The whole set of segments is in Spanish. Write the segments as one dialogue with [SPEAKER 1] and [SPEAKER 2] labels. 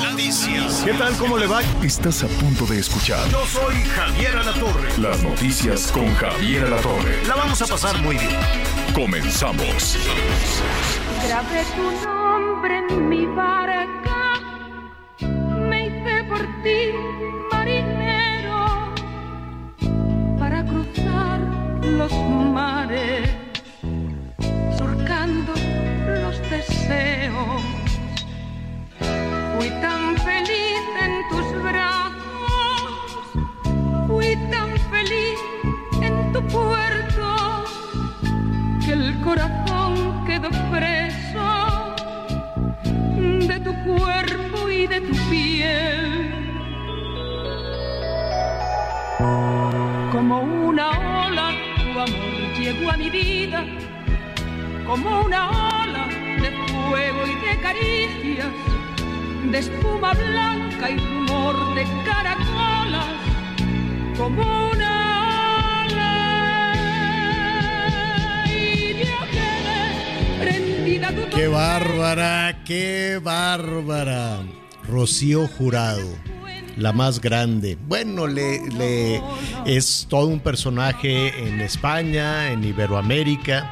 [SPEAKER 1] Noticias.
[SPEAKER 2] ¿Qué tal? ¿Cómo le va?
[SPEAKER 3] Estás a punto de escuchar
[SPEAKER 2] Yo soy Javier Alatorre.
[SPEAKER 3] las noticias con Javier Alatorre.
[SPEAKER 2] La vamos a pasar muy bien.
[SPEAKER 3] Comenzamos.
[SPEAKER 4] Grabé tu nombre en mi barca, me hice por ti marinero para cruzar los mares, surcando los deseos. Fui tan feliz en tus brazos, fui tan feliz en tu puerto que el corazón quedó preso de tu cuerpo y de tu piel. Como una ola, tu amor llegó a mi vida, como una ola de fuego y de caricias, de espuma blanca y rumor de caracolas, como una ola. Y yo quedé prendida tu
[SPEAKER 5] ¡Qué bárbara! ¡Qué bárbara! Rocío Jurado, la más grande. Bueno, le, le- es todo un personaje en España, en Iberoamérica.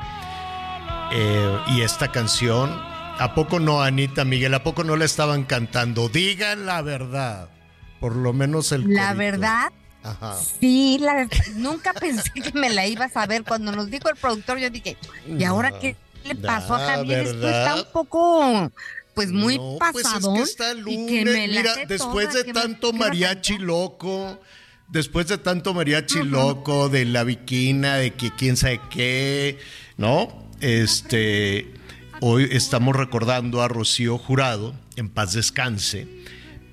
[SPEAKER 5] Eh, y esta canción, ¿a poco no, Anita Miguel? ¿A poco no la estaban cantando? Digan la verdad. Por lo menos el
[SPEAKER 6] La
[SPEAKER 5] corito.
[SPEAKER 6] verdad,
[SPEAKER 5] Ajá.
[SPEAKER 6] sí, la, nunca pensé que me la ibas a ver. Cuando nos dijo el productor, yo dije, ¿y ahora qué le pasó a
[SPEAKER 5] La
[SPEAKER 6] Javier? Esto
[SPEAKER 5] verdad.
[SPEAKER 6] está un poco, pues muy
[SPEAKER 5] No, pues es que está lunes.
[SPEAKER 6] que me la
[SPEAKER 5] Mira, después
[SPEAKER 6] toda,
[SPEAKER 5] de
[SPEAKER 6] ¿qué más-
[SPEAKER 5] tanto mariachi loco, después de tanto mariachi loco, de la viquina, de que quién sabe qué, ¿no? Este, hoy estamos recordando a Rocío Jurado, en paz descanse,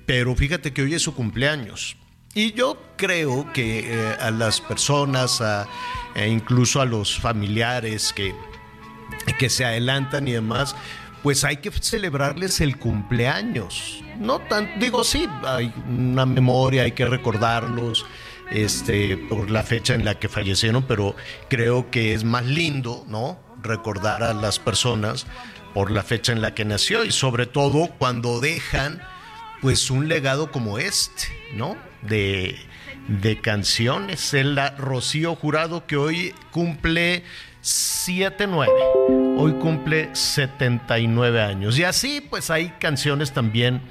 [SPEAKER 5] pero fíjate que hoy es su cumpleaños. Y yo creo que eh, a las personas, a- e incluso a los familiares que, que se adelantan y demás, pues hay que celebrarles el cumpleaños. No tan, digo, sí, hay una memoria, hay que recordarlos este, por la fecha en la que fallecieron, pero creo que es más lindo, ¿no? Recordar a las personas por la fecha en la que nació y sobre todo cuando dejan pues un legado como este, ¿no? De, de canciones. Es la Rocío Jurado que hoy cumple 79. Hoy cumple 79 años. Y así pues hay canciones también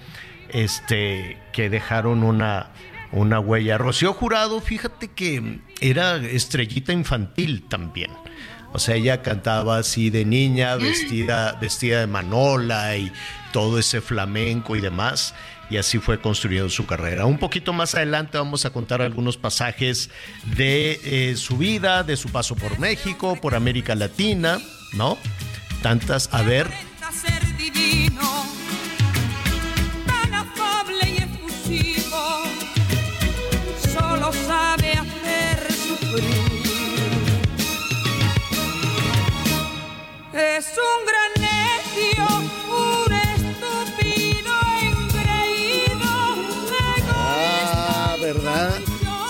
[SPEAKER 5] este, que dejaron una, una huella. Rocío Jurado, fíjate que era estrellita infantil también. O sea, ella cantaba así de niña, vestida, vestida de manola y todo ese flamenco y demás. Y así fue construyendo su carrera. Un poquito más adelante vamos a contar algunos pasajes de eh, su vida, de su paso por México, por América Latina, ¿no? Tantas, a ver,
[SPEAKER 4] Aparenta ser divino, tan afable y efusivo, solo sabe hacer sufrir. Es un gran necio, un estúpido engreído,
[SPEAKER 5] Ah, ¿verdad?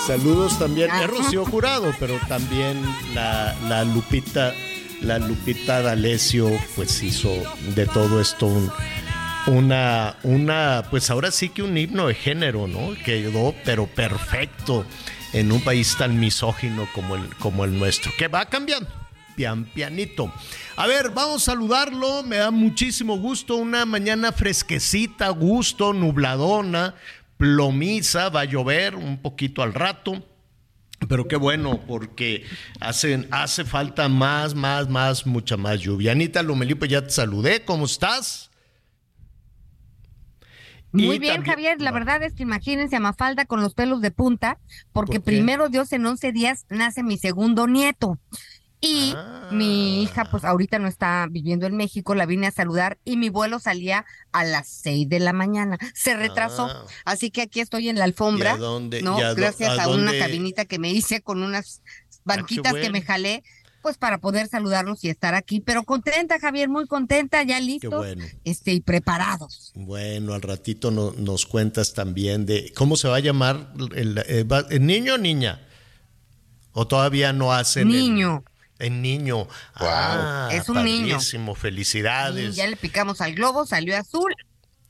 [SPEAKER 5] Saludos también. Es Rocío Jurado, pero también la, la Lupita, la Lupita D'Alessio, pues hizo de todo esto un, una, una, pues ahora sí que un himno de género, ¿no? Quedó, pero perfecto en un país tan misógino como el, como el nuestro, que va cambiando. Pian pianito. A ver, vamos a saludarlo. Me da muchísimo gusto. Una mañana fresquecita, gusto, nubladona, plomiza. Va a llover un poquito al rato. Pero qué bueno, porque hacen, hace falta más, más, más, mucha más lluvia. Anita Lomelí, pues ya te saludé. ¿Cómo estás?
[SPEAKER 6] Muy
[SPEAKER 5] Y
[SPEAKER 6] bien,
[SPEAKER 5] también-
[SPEAKER 6] Javier. La verdad es que imagínense a Mafalda con los pelos de punta, porque primero Dios en 11 días nace mi segundo nieto. Y
[SPEAKER 5] Ah.
[SPEAKER 6] mi hija, pues ahorita no está viviendo en México, la vine a saludar y mi vuelo salía a las seis de la mañana. Se retrasó.
[SPEAKER 5] Ah.
[SPEAKER 6] Así que aquí estoy en la alfombra,
[SPEAKER 5] ¿Y a dónde-
[SPEAKER 6] ¿no?
[SPEAKER 5] a
[SPEAKER 6] Gracias
[SPEAKER 5] a
[SPEAKER 6] a, una cabinita que me hice con unas banquitas que me jalé, pues para poder saludarlos y estar aquí. Pero contenta, Javier, muy contenta, ya listos,
[SPEAKER 5] bueno.
[SPEAKER 6] este, y preparados.
[SPEAKER 5] Bueno, al ratito no- nos cuentas también de cómo se va a llamar el, ¿el niño o niña. ¿O todavía no hacen?
[SPEAKER 6] Niño.
[SPEAKER 5] El, niño. Ah,
[SPEAKER 6] Es un niño.
[SPEAKER 5] padrísimo,
[SPEAKER 6] Y
[SPEAKER 5] felicidades.
[SPEAKER 6] ya le picamos al globo, salió azul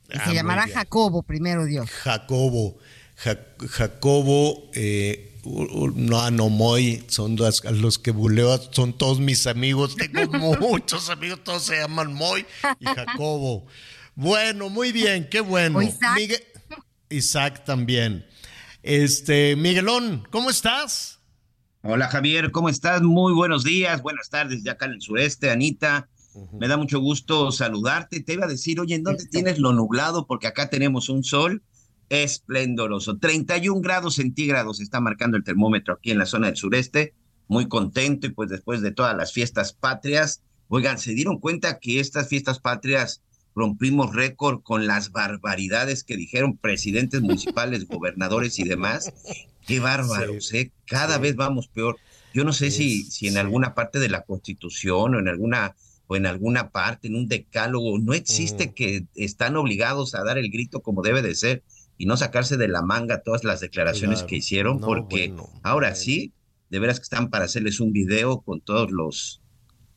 [SPEAKER 6] y
[SPEAKER 5] Ah,
[SPEAKER 6] se llamará
[SPEAKER 5] bien.
[SPEAKER 6] Jacobo, primero Dios.
[SPEAKER 5] Jacobo. Ja- Jacobo, eh, u- u- no, Anomoy, son a los que buleo, son todos mis amigos. Tengo muchos amigos, todos se llaman Moy y Jacobo. Bueno, muy bien, qué bueno.
[SPEAKER 6] Isaac.
[SPEAKER 5] Migue- Isaac también. Este, Miguelón, ¿cómo estás?
[SPEAKER 7] Hola Javier, ¿cómo estás? Muy buenos días, buenas tardes ya acá en el sureste, Anita. Me da mucho gusto saludarte. Te iba a decir, oye, ¿en dónde tienes lo nublado? Porque acá tenemos un sol esplendoroso. 31 grados centígrados está marcando el termómetro aquí en la zona del sureste. Muy contento y pues después de todas las fiestas patrias, oigan, ¿se dieron cuenta que estas fiestas patrias rompimos récord con las barbaridades que dijeron presidentes municipales, gobernadores y demás? Qué bárbaros, ¿eh? Cada
[SPEAKER 5] sí.
[SPEAKER 7] vez vamos peor. Yo no sé si, si en alguna parte de la Constitución o en alguna o en alguna parte, en un decálogo, no existe que están obligados a dar el grito como debe de ser y no sacarse de la manga todas las declaraciones
[SPEAKER 5] Claro.
[SPEAKER 7] que hicieron,
[SPEAKER 5] No,
[SPEAKER 7] porque
[SPEAKER 5] bueno,
[SPEAKER 7] ahora
[SPEAKER 5] bueno.
[SPEAKER 7] sí, de veras que están para hacerles un video con todos los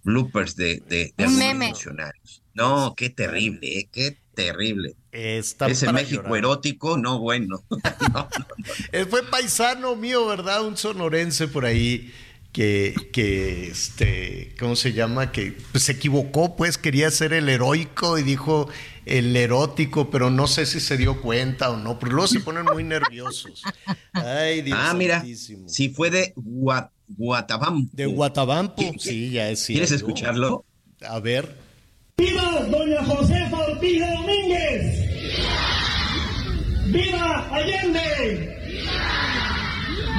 [SPEAKER 7] bloopers de, de, de
[SPEAKER 6] Un
[SPEAKER 7] algunos
[SPEAKER 6] meme.
[SPEAKER 7] funcionarios. No, qué terrible, ¿eh? qué terrible.
[SPEAKER 5] Está
[SPEAKER 7] Ese México
[SPEAKER 5] llorar.
[SPEAKER 7] erótico, no, bueno. No,
[SPEAKER 5] Fue paisano mío, ¿verdad? Un sonorense por ahí que, que este, ¿cómo se llama? Que pues, se equivocó, pues quería ser el heroico y dijo el erótico, pero no sé si se dio cuenta o no, pero luego se ponen muy nerviosos. Ay, Dios
[SPEAKER 7] ah, mira,
[SPEAKER 5] santísimo.
[SPEAKER 7] si fue de Gua- Guatabampo.
[SPEAKER 5] De Guatabampo,
[SPEAKER 7] ¿Qui-
[SPEAKER 5] sí, ya es
[SPEAKER 7] ¿Quieres escucharlo?
[SPEAKER 5] A ver.
[SPEAKER 8] ¡Viva Doña Josefa Ortiz Domínguez! ¡Viva Allende!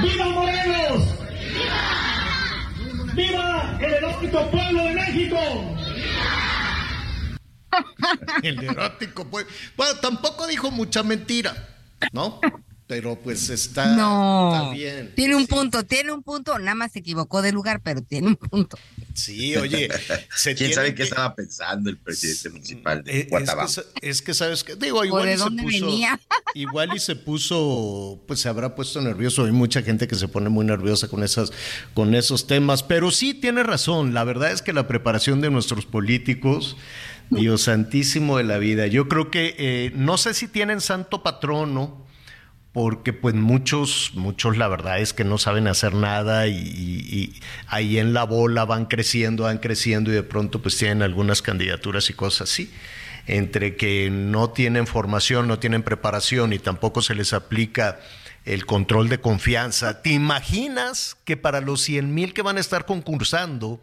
[SPEAKER 8] ¡Viva Morelos! ¡Viva el heroico pueblo de México!
[SPEAKER 5] El erótico, pues. Bueno, tampoco dijo mucha mentira, ¿no? Pero pues está,
[SPEAKER 6] No.
[SPEAKER 5] está bien.
[SPEAKER 6] Tiene un
[SPEAKER 5] Sí.
[SPEAKER 6] punto, tiene un punto. Nada más se equivocó de lugar, pero tiene un punto.
[SPEAKER 5] Sí, oye, se
[SPEAKER 7] ¿Quién sabe qué estaba pensando el presidente municipal
[SPEAKER 5] Eh,
[SPEAKER 7] de
[SPEAKER 5] es, que,
[SPEAKER 7] Guatabampo?
[SPEAKER 5] sa- es que sabes que digo
[SPEAKER 6] ¿O
[SPEAKER 5] igual
[SPEAKER 6] de
[SPEAKER 5] y se puso
[SPEAKER 6] venía?
[SPEAKER 5] igual y se puso pues se habrá puesto nervioso hay mucha gente que se pone muy nerviosa con esas con esos temas pero sí tiene razón la verdad es que la preparación de nuestros políticos Dios santísimo de la vida yo creo que eh, no sé si tienen santo patrono porque pues muchos, muchos la verdad es que no saben hacer nada y, ahí en la bola van creciendo, van creciendo y de pronto pues tienen algunas candidaturas y cosas así. Entre que no tienen formación, no tienen preparación y tampoco se les aplica el control de confianza. ¿Te imaginas que para los 100 mil que van a estar concursando,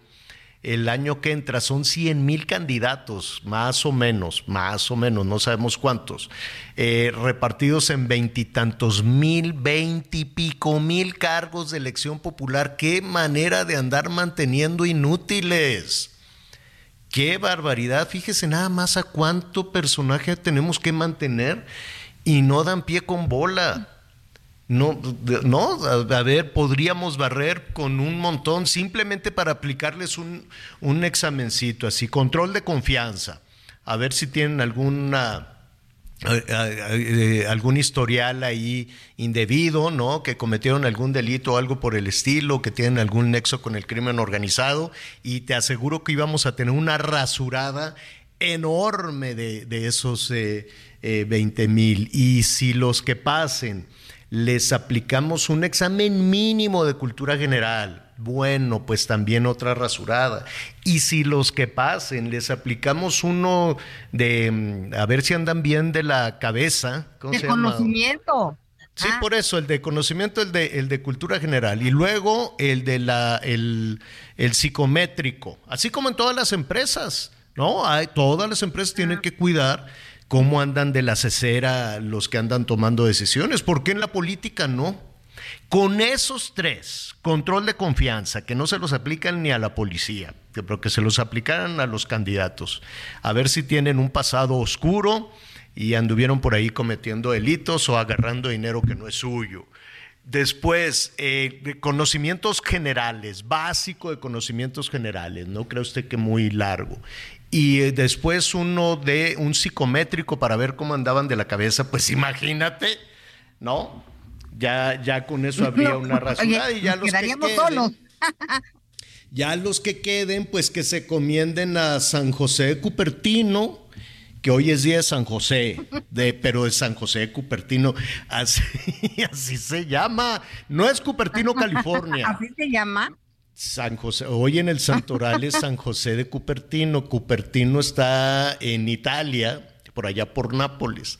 [SPEAKER 5] el año que entra son 100 mil candidatos, más o menos, más o menos, no sabemos cuántos, eh, repartidos en veintitantos mil, veintipico mil cargos de elección popular. Qué manera de andar manteniendo inútiles. Qué barbaridad. Fíjese nada más a cuánto personaje tenemos que mantener y no dan pie con bola. No, no, a, ver, podríamos barrer con un montón simplemente para aplicarles un, un examencito así, control de confianza, a ver si tienen alguna eh, eh, eh, algún historial ahí indebido, ¿no? Que cometieron algún delito o algo por el estilo, que tienen algún nexo con el crimen organizado, y te aseguro que íbamos a tener una rasurada enorme de, de esos eh, 20 mil. Y si los que pasen les aplicamos un examen mínimo de cultura general, bueno, pues también otra rasurada. Y si los que pasen les aplicamos uno de, mm, a ver si andan bien de la cabeza, ¿cómo
[SPEAKER 6] De
[SPEAKER 5] se llama?
[SPEAKER 6] conocimiento.
[SPEAKER 5] Sí,
[SPEAKER 6] Ah.
[SPEAKER 5] por eso, el de conocimiento, el de, el de cultura general. Y luego el de la, el, el psicométrico. Así como en todas las empresas, ¿no? Hay, todas las empresas tienen que cuidar cómo andan de la cesera los que andan tomando decisiones. ¿Por qué en la política no? Con esos tres, control de confianza, que no se los aplican ni a la policía, pero que se los aplicaran a los candidatos, a ver si tienen un pasado oscuro y anduvieron por ahí cometiendo delitos o agarrando dinero que no es suyo. Después, eh, conocimientos generales, básico de conocimientos generales, no cree usted que muy largo. Y eh, después uno de un psicométrico para ver cómo andaban de la cabeza, pues imagínate, ¿no? Ya, ya con eso habría una razón. y ya los quedaríamos solos. ya los que queden, pues que se comienden a San José de Cupertino, que hoy es día de San José, de, pero de San José de Cupertino, así, así se llama. No es Cupertino, California.
[SPEAKER 6] ¿Así se llama?
[SPEAKER 5] San José, hoy en el santoral es San José de Cupertino. Cupertino está en Italia, por allá por Nápoles.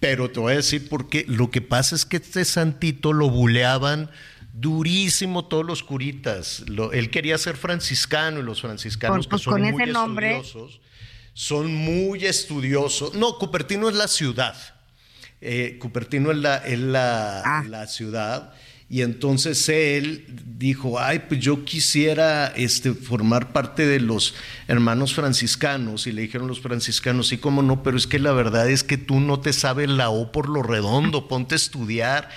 [SPEAKER 5] Pero te voy a decir por qué. Lo que pasa es que este santito lo buleaban durísimo todos los curitas. él quería ser franciscano y los franciscanos que son muy estudiosos son muy estudiosos. No, Cupertino es la ciudad. Eh, Cupertino es la, es la, ah. la, ciudad. Y entonces él dijo, ay, pues yo quisiera este, formar parte de los hermanos franciscanos. Y le dijeron los franciscanos, sí, cómo no, pero es que la verdad es que tú no te sabes la O por lo redondo, ponte a estudiar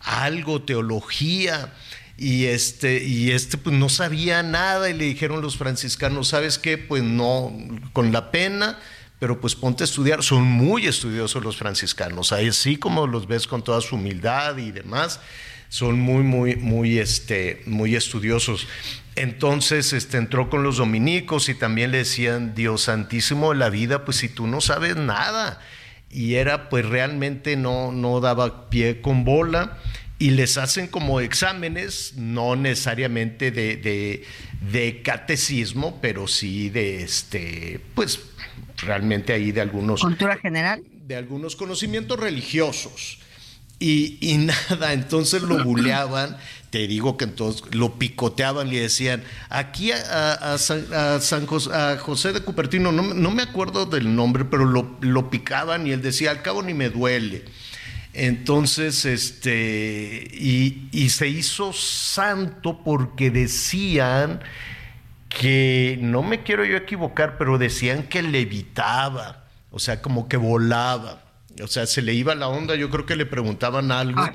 [SPEAKER 5] algo, teología. Y este, y este pues no sabía nada y le dijeron los franciscanos, ¿sabes qué? Pues no, con la pena, pero pues ponte a estudiar. Son muy estudiosos los franciscanos, así como los ves con toda su humildad y demás, son muy, muy, muy, este, muy estudiosos. Entonces este, entró con los dominicos y también le decían, Dios santísimo de la vida, pues si tú no sabes nada. Y era pues realmente no, no daba pie con bola y les hacen como exámenes, no necesariamente de, de, catecismo, pero sí de este, pues realmente ahí de algunos...
[SPEAKER 6] Cultura general.
[SPEAKER 5] De algunos conocimientos religiosos. Y, y nada, entonces lo buleaban, te digo que entonces lo picoteaban y decían, aquí a, San José, de Cupertino, no, no, me acuerdo del nombre, pero lo, lo picaban y él decía, al cabo ni me duele. Entonces, este, y, se hizo santo porque decían que, no me quiero yo equivocar, pero decían que levitaba, o sea, como que volaba, o sea, se le iba la onda, yo creo que le preguntaban algo, ah.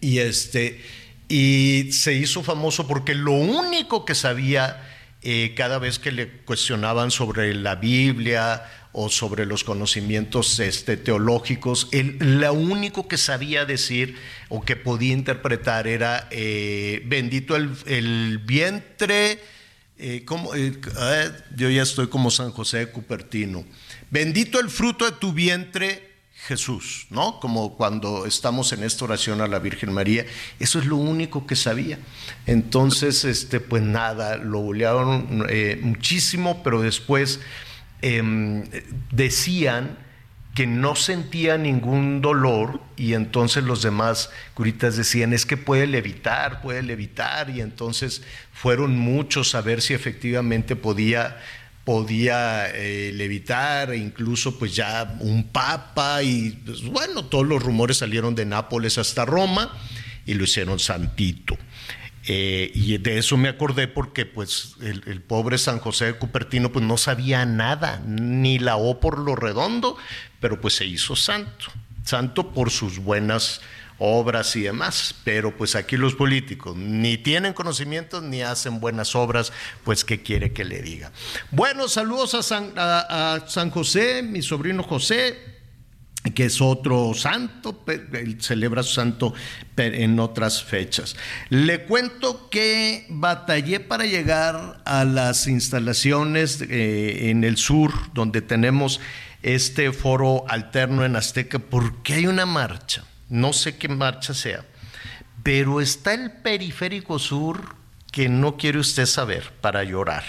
[SPEAKER 5] y este, y se hizo famoso porque lo único que sabía eh, cada vez que le cuestionaban sobre la Biblia o sobre los conocimientos este, teológicos. Él, lo único que sabía decir o que podía interpretar era eh, bendito el, vientre, eh, como, eh, yo ya estoy como San José de Cupertino, bendito el fruto de tu vientre. Jesús, ¿no? Como cuando estamos en esta oración a la Virgen María, eso es lo único que sabía. Entonces, este, pues nada, lo bolearon muchísimo, pero después Em, decían que no sentía ningún dolor y entonces los demás curitas decían es que puede levitar, puede levitar y entonces fueron muchos a ver si efectivamente podía podía eh, levitar, e incluso pues ya un papa y pues, bueno, todos los rumores salieron de Nápoles hasta Roma y lo hicieron santito. Eh, y de eso me acordé porque pues el, pobre San José de Cupertino pues no sabía nada, ni la O por lo redondo, pero pues se hizo santo, santo por sus buenas obras y demás, pero pues aquí los políticos ni tienen conocimientos ni hacen buenas obras, pues qué quiere que le diga. Bueno, saludos a San, José, mi sobrino José, que es otro santo, él celebra su santo en otras fechas. Le cuento que batallé para llegar a las instalaciones eh, en el sur, donde tenemos este foro alterno en Azteca, porque hay una marcha, no sé qué marcha sea, pero está el periférico sur que no quiere usted saber para llorar.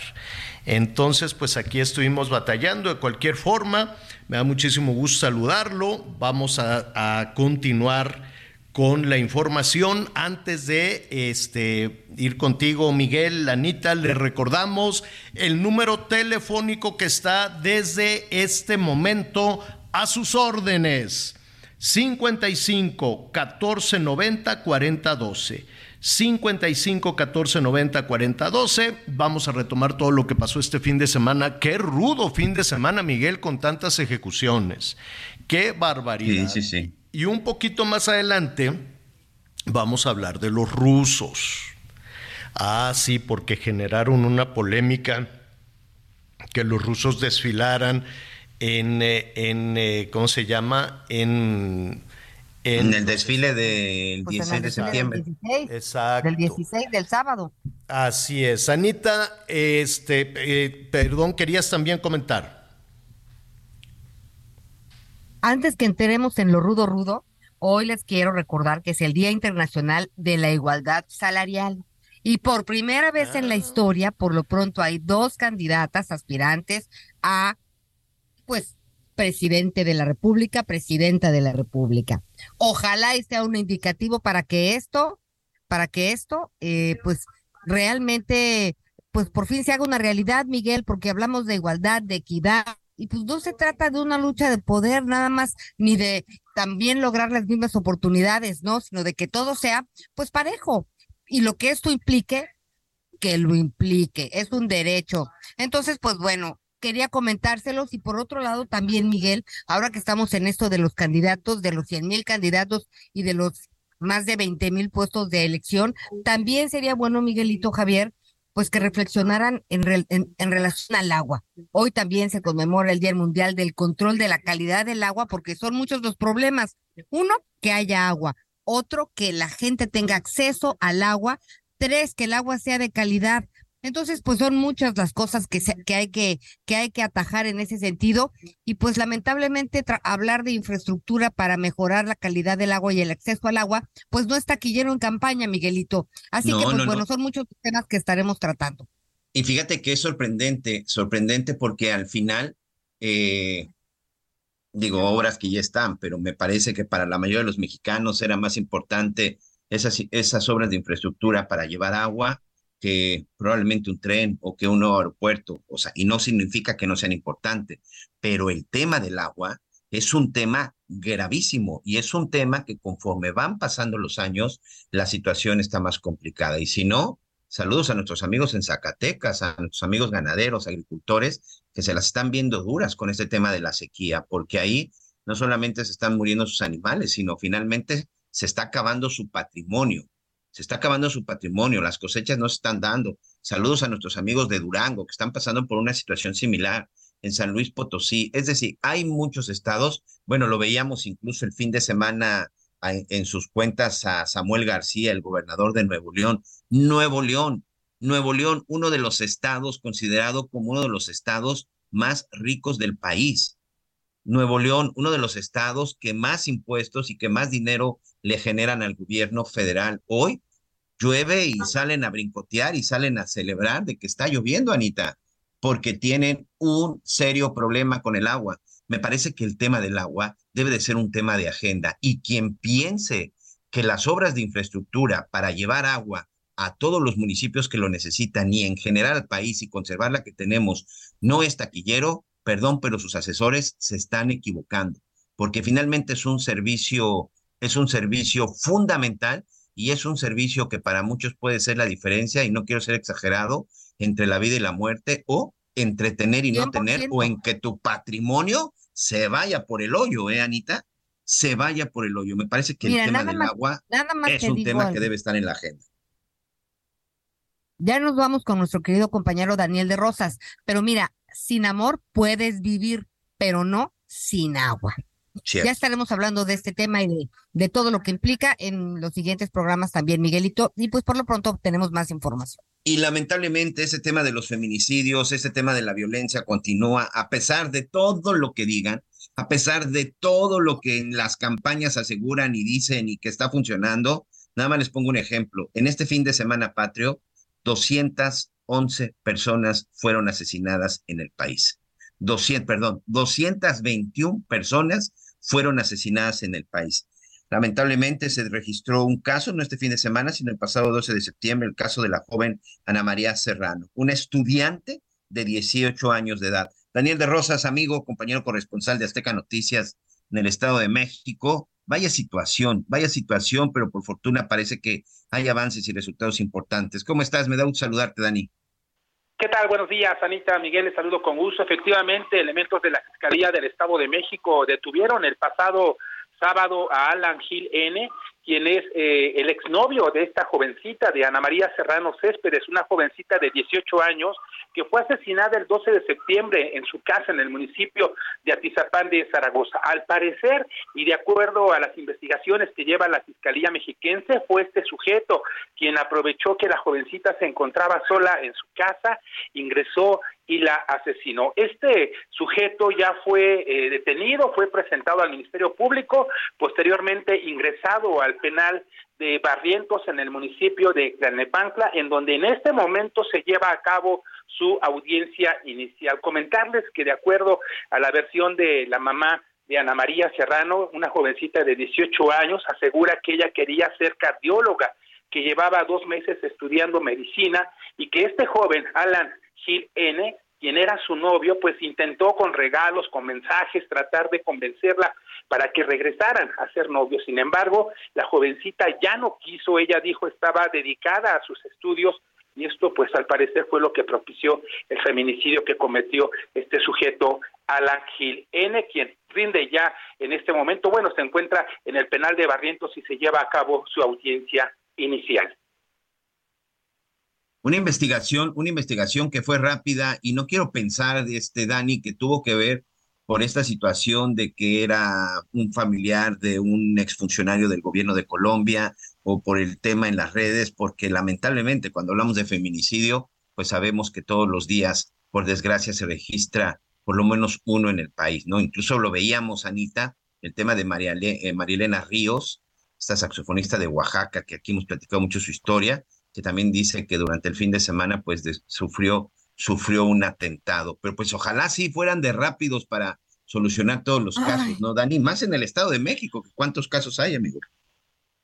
[SPEAKER 5] Entonces, pues aquí estuvimos batallando de cualquier forma. Me da muchísimo gusto saludarlo. Vamos a, continuar con la información. Antes de este, ir contigo, Miguel, Anita, le recordamos el número telefónico que está desde este momento a sus órdenes. 55 14 90 40 12. 55 14 90 40 12. Vamos a retomar todo lo que pasó este fin de semana. Qué rudo fin de semana, Miguel, con tantas ejecuciones. Qué barbaridad.
[SPEAKER 7] Sí, sí, sí.
[SPEAKER 5] Y un poquito más adelante vamos a hablar de los rusos. Ah, sí, porque generaron una polémica que los rusos desfilaran en, eh, en eh, ¿cómo se llama? En,
[SPEAKER 7] en, el desfile del 16 pues de septiembre.
[SPEAKER 6] Del 16, Exacto. Del 16, del sábado.
[SPEAKER 5] Así es. Anita, este, eh, perdón, querías también comentar.
[SPEAKER 6] Antes que enteremos en lo rudo rudo, hoy les quiero recordar que es el Día Internacional de la Igualdad Salarial. Y por primera vez en la ah. historia, por lo pronto hay dos candidatas aspirantes a, pues, presidente de la República, presidenta de la República. Ojalá y sea un indicativo para que esto, para que esto, eh, pues, realmente, pues, por fin se haga una realidad, Miguel, porque hablamos de igualdad, de equidad, y pues no se trata de una lucha de poder nada más, ni de también lograr las mismas oportunidades, ¿no? Sino de que todo sea, pues, parejo y lo que esto implique, que lo implique, es un derecho. Entonces, pues bueno, quería comentárselos y por otro lado también, Miguel, ahora que estamos en esto de los candidatos, de los 100 mil candidatos y de los más de 20 mil puestos de elección, también sería bueno, Miguelito Javier, pues que reflexionaran en, en, en, relación al agua. Hoy también se conmemora el Día Mundial del Control de la Calidad del Agua porque son muchos los problemas. Uno, que haya agua otro que la gente tenga acceso al agua, tres que el agua sea de calidad. Entonces, pues son muchas las cosas que, que, hay que, que hay que atajar en ese sentido y pues lamentablemente hablar de infraestructura para mejorar la calidad del agua y el acceso al agua, pues no está taquillero en campaña, Miguelito. Así que pues bueno, son muchos temas que estaremos tratando.
[SPEAKER 7] Y fíjate que es sorprendente, sorprendente porque al final eh, digo, obras que ya están, pero me parece que para la mayoría de los mexicanos era más importante esas, esas obras de infraestructura para llevar agua que probablemente un tren o que un nuevo aeropuerto, o sea, y no significa que no sean importantes, pero el tema del agua es un tema gravísimo y es un tema que conforme van pasando los años, la situación está más complicada. Y si no, Saludos a nuestros amigos en Zacatecas, a nuestros amigos ganaderos, agricultores, que se las están viendo duras con este tema de la sequía, porque ahí no solamente se están muriendo sus animales, sino finalmente se está acabando su patrimonio. Se está acabando su patrimonio, las cosechas no se están dando. Saludos a nuestros amigos de Durango, que están pasando por una situación similar en San Luis Potosí. Es decir, hay muchos estados, bueno, lo veíamos incluso el fin de semana en sus cuentas a Samuel García, el gobernador de Nuevo León. Nuevo León, Nuevo León, uno de los estados considerado como uno de los estados más ricos del país. Nuevo León, uno de los estados que más impuestos y que más dinero le generan al gobierno federal. Hoy llueve y salen a brincotear y salen a celebrar de que está lloviendo, Anita, porque tienen un serio problema con el agua. Me parece que el tema del agua debe de ser un tema de agenda y quien piense que las obras de infraestructura para llevar agua a todos los municipios que lo necesitan y en general al país y conservar la que tenemos no es taquillero, perdón, pero sus asesores se están equivocando, porque finalmente es un servicio, es un servicio fundamental y es un servicio que para muchos puede ser la diferencia, y no quiero ser exagerado, entre la vida y la muerte o entre tener y no tener, o en que tu patrimonio se vaya por el hoyo, ¿eh, Anita? Se vaya por el hoyo. Me parece que el tema del agua es un tema que debe estar en la agenda.
[SPEAKER 6] Ya nos vamos con nuestro querido compañero Daniel de Rosas, pero mira, sin amor puedes vivir, pero no sin agua. Ya estaremos hablando de este tema y de, de, todo lo que implica en los siguientes programas también, Miguelito, y pues por lo pronto obtenemos más información.
[SPEAKER 7] Y lamentablemente ese tema de los feminicidios, ese tema de la violencia continúa a pesar de todo lo que digan, a pesar de todo lo que en las campañas aseguran y dicen y que está funcionando. Nada más les pongo un ejemplo. En este fin de semana patrio, 211 personas fueron asesinadas en el país. 200, perdón, 221 personas fueron asesinadas en el país. Lamentablemente se registró un caso, no este fin de semana, sino el pasado 12 de septiembre, el caso de la joven Ana María Serrano, una estudiante de 18 años de edad. Daniel de Rosas, amigo, compañero corresponsal de Azteca Noticias, en el Estado de México. Vaya situación, vaya situación, pero por fortuna parece que hay avances y resultados importantes. ¿Cómo estás? Me da un saludarte, Dani.
[SPEAKER 9] ¿Qué tal? Buenos días, Anita Miguel, les saludo con gusto. Efectivamente, elementos de la Fiscalía del Estado de México detuvieron el pasado sábado a Alan Gil N., quien es eh, el exnovio de esta jovencita, de Ana María Serrano Céspedes, una jovencita de 18 años que fue asesinada el 12 de septiembre en su casa en el municipio de Atizapán de Zaragoza. Al parecer, y de acuerdo a las investigaciones que lleva la Fiscalía Mexiquense, fue este sujeto quien aprovechó que la jovencita se encontraba sola en su casa, ingresó y la asesinó. Este sujeto ya fue eh, detenido, fue presentado al Ministerio Público, posteriormente ingresado al penal de Barrientos en el municipio de Tlalnepantla, en donde en este momento se lleva a cabo su audiencia inicial. Comentarles que de acuerdo a la versión de la mamá de Ana María Serrano, una jovencita de 18 años, asegura que ella quería ser cardióloga, que llevaba dos meses estudiando medicina y que este joven, Alan Gil N., quien era su novio, pues intentó con regalos, con mensajes, tratar de convencerla para que regresaran a ser novios. Sin embargo, la jovencita ya no quiso, ella dijo estaba dedicada a sus estudios y esto pues al parecer fue lo que propició el feminicidio que cometió este sujeto Alan Gil N, quien rinde ya en este momento, bueno, se encuentra en el penal de Barrientos y se lleva a cabo su audiencia inicial.
[SPEAKER 7] Una investigación, una investigación que fue rápida y no quiero pensar, este Dani, que tuvo que ver por esta situación de que era un familiar de un exfuncionario del gobierno de Colombia o por el tema en las redes, porque lamentablemente cuando hablamos de feminicidio, pues sabemos que todos los días, por desgracia, se registra por lo menos uno en el país, ¿no? Incluso lo veíamos, Anita, el tema de María, eh, Elena Ríos, esta saxofonista de Oaxaca, que aquí hemos platicado mucho su historia, que también dice que durante el fin de semana pues sufrió, sufrió un atentado. Pero pues ojalá sí fueran de rápidos para solucionar todos los casos, ¿no, Dani? Más en el Estado de México, ¿cuántos casos hay, amigo?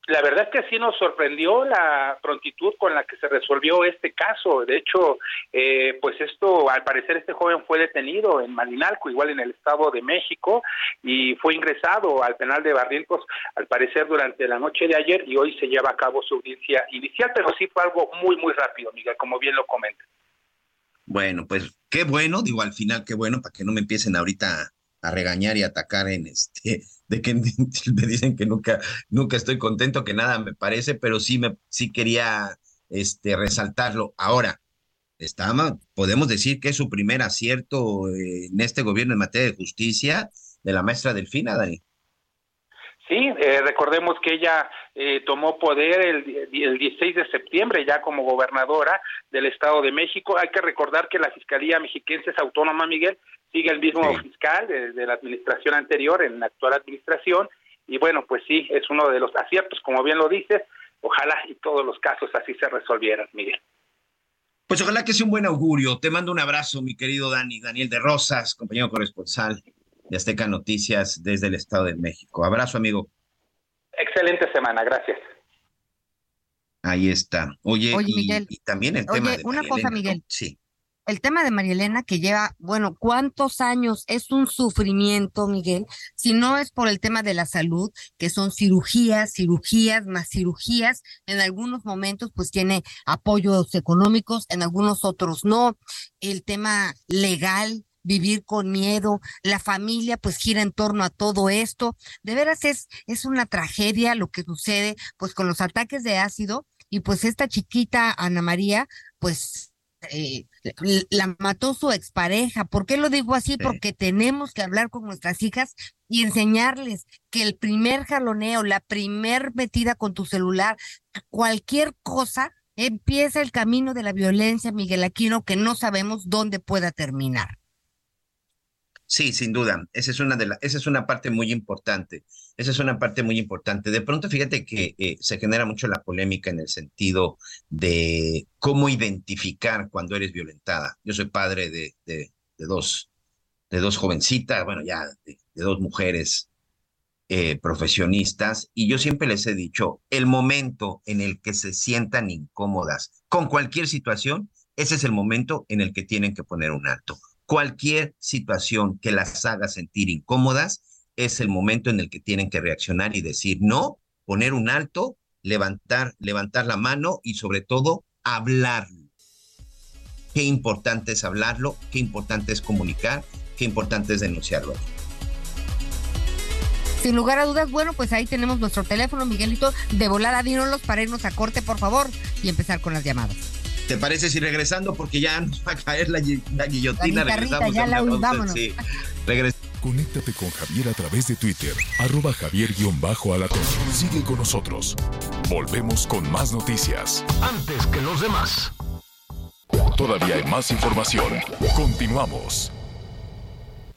[SPEAKER 9] La verdad es que sí nos sorprendió la prontitud con la que se resolvió este caso. De hecho, eh, pues esto, al parecer, este joven fue detenido en Malinalco, igual en el Estado de México, y fue ingresado al penal de Barrientos, al parecer, durante la noche de ayer, y hoy se lleva a cabo su audiencia inicial, pero sí fue algo muy, muy rápido, Miguel, como bien lo comenta.
[SPEAKER 7] Bueno, pues qué bueno, digo al final qué bueno, para que no me empiecen ahorita a regañar y atacar en este, de que me dicen que nunca, nunca estoy contento, que nada me parece, pero sí me, sí quería este, resaltarlo. Ahora, podemos decir que es su primer acierto en este gobierno en materia de justicia de la maestra Delfina, Dani.
[SPEAKER 9] Sí, eh, recordemos que ella eh, tomó poder el, el 16 de septiembre ya como gobernadora del Estado de México. Hay que recordar que la Fiscalía Mexiquense es autónoma, Miguel, sigue el mismo fiscal de, la administración anterior en la actual administración y bueno, pues sí, es uno de los aciertos, como bien lo dices, ojalá y todos los casos así se resolvieran, Miguel.
[SPEAKER 7] Pues ojalá que sea un buen augurio. Te mando un abrazo, mi querido Dani, Daniel de Rosas, compañero corresponsal de Azteca Noticias desde el Estado de México. Abrazo, amigo.
[SPEAKER 9] Excelente semana, gracias.
[SPEAKER 7] Ahí está. Oye,
[SPEAKER 6] Miguel.
[SPEAKER 7] Y, también el tema de
[SPEAKER 6] una cosa, Miguel.
[SPEAKER 7] Sí
[SPEAKER 6] el tema de María Elena que lleva, bueno, ¿cuántos años? Es un sufrimiento, Miguel, si no es por el tema de la salud, que son cirugías, cirugías, más cirugías, en algunos momentos pues tiene apoyos económicos, en algunos otros no, el tema legal, vivir con miedo, la familia pues gira en torno a todo esto, de veras es, es una tragedia lo que sucede pues con los ataques de ácido y pues esta chiquita Ana María pues eh, la mató su expareja. ¿Por qué lo digo así? Porque tenemos que hablar con nuestras hijas y enseñarles que el primer jaloneo, la primer metida con tu celular, cualquier cosa, empieza el camino de la violencia, Miguel Aquino, que no sabemos dónde pueda terminar.
[SPEAKER 7] Sí, sin duda. Esa es una de la, esa es una parte muy importante. Esa es una parte muy importante. De pronto, fíjate que eh, se genera mucho la polémica en el sentido de cómo identificar cuando eres violentada. Yo soy padre de, de, dos, de dos jovencitas, bueno, ya de, dos mujeres eh, profesionistas, y yo siempre les he dicho, el momento en el que se sientan incómodas con cualquier situación, ese es el momento en el que tienen que poner un alto cualquier situación que las haga sentir incómodas, es el momento en el que tienen que reaccionar y decir no, poner un alto, levantar, levantar la mano y sobre todo hablarlo. Qué importante es hablarlo, qué importante es comunicar, qué importante es denunciarlo.
[SPEAKER 6] Sin lugar a dudas, bueno, pues ahí tenemos nuestro teléfono, Miguelito, de volada, dínoslos para irnos a corte, por favor, y empezar con las llamadas.
[SPEAKER 7] ¿Te parece si regresando? Porque ya nos va a caer la, guillotina.
[SPEAKER 6] La regresamos ya la vámonos. Sí.
[SPEAKER 3] Conéctate con Javier a través de Twitter, arroba javier-alatón. Sigue con nosotros. Volvemos con más noticias.
[SPEAKER 2] Antes que los demás.
[SPEAKER 3] Todavía hay más información. Continuamos.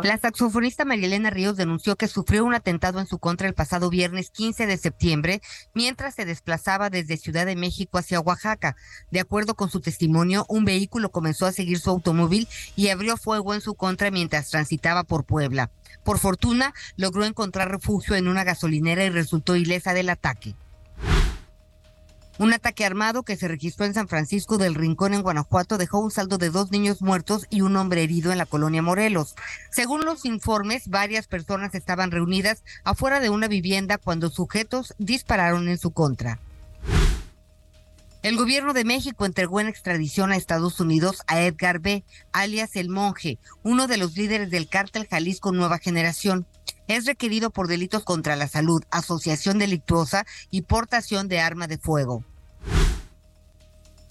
[SPEAKER 6] La saxofonista Marielena Ríos denunció que sufrió un atentado en su contra el pasado viernes 15 de septiembre mientras se desplazaba desde Ciudad de México hacia Oaxaca. De acuerdo con su testimonio, un vehículo comenzó a seguir su automóvil y abrió fuego en su contra mientras transitaba por Puebla. Por fortuna, logró encontrar refugio en una gasolinera y resultó ilesa del ataque. Un ataque armado que se registró en San Francisco del Rincón, en Guanajuato, dejó un saldo de dos niños muertos y un hombre herido en la colonia Morelos. Según los informes, varias personas estaban reunidas afuera de una vivienda cuando sujetos dispararon en su contra. El gobierno de México entregó en extradición a Estados Unidos a Edgar B., alias El Monje, uno de los líderes del cártel Jalisco Nueva Generación es requerido por delitos contra la salud, asociación delictuosa y portación de arma de fuego.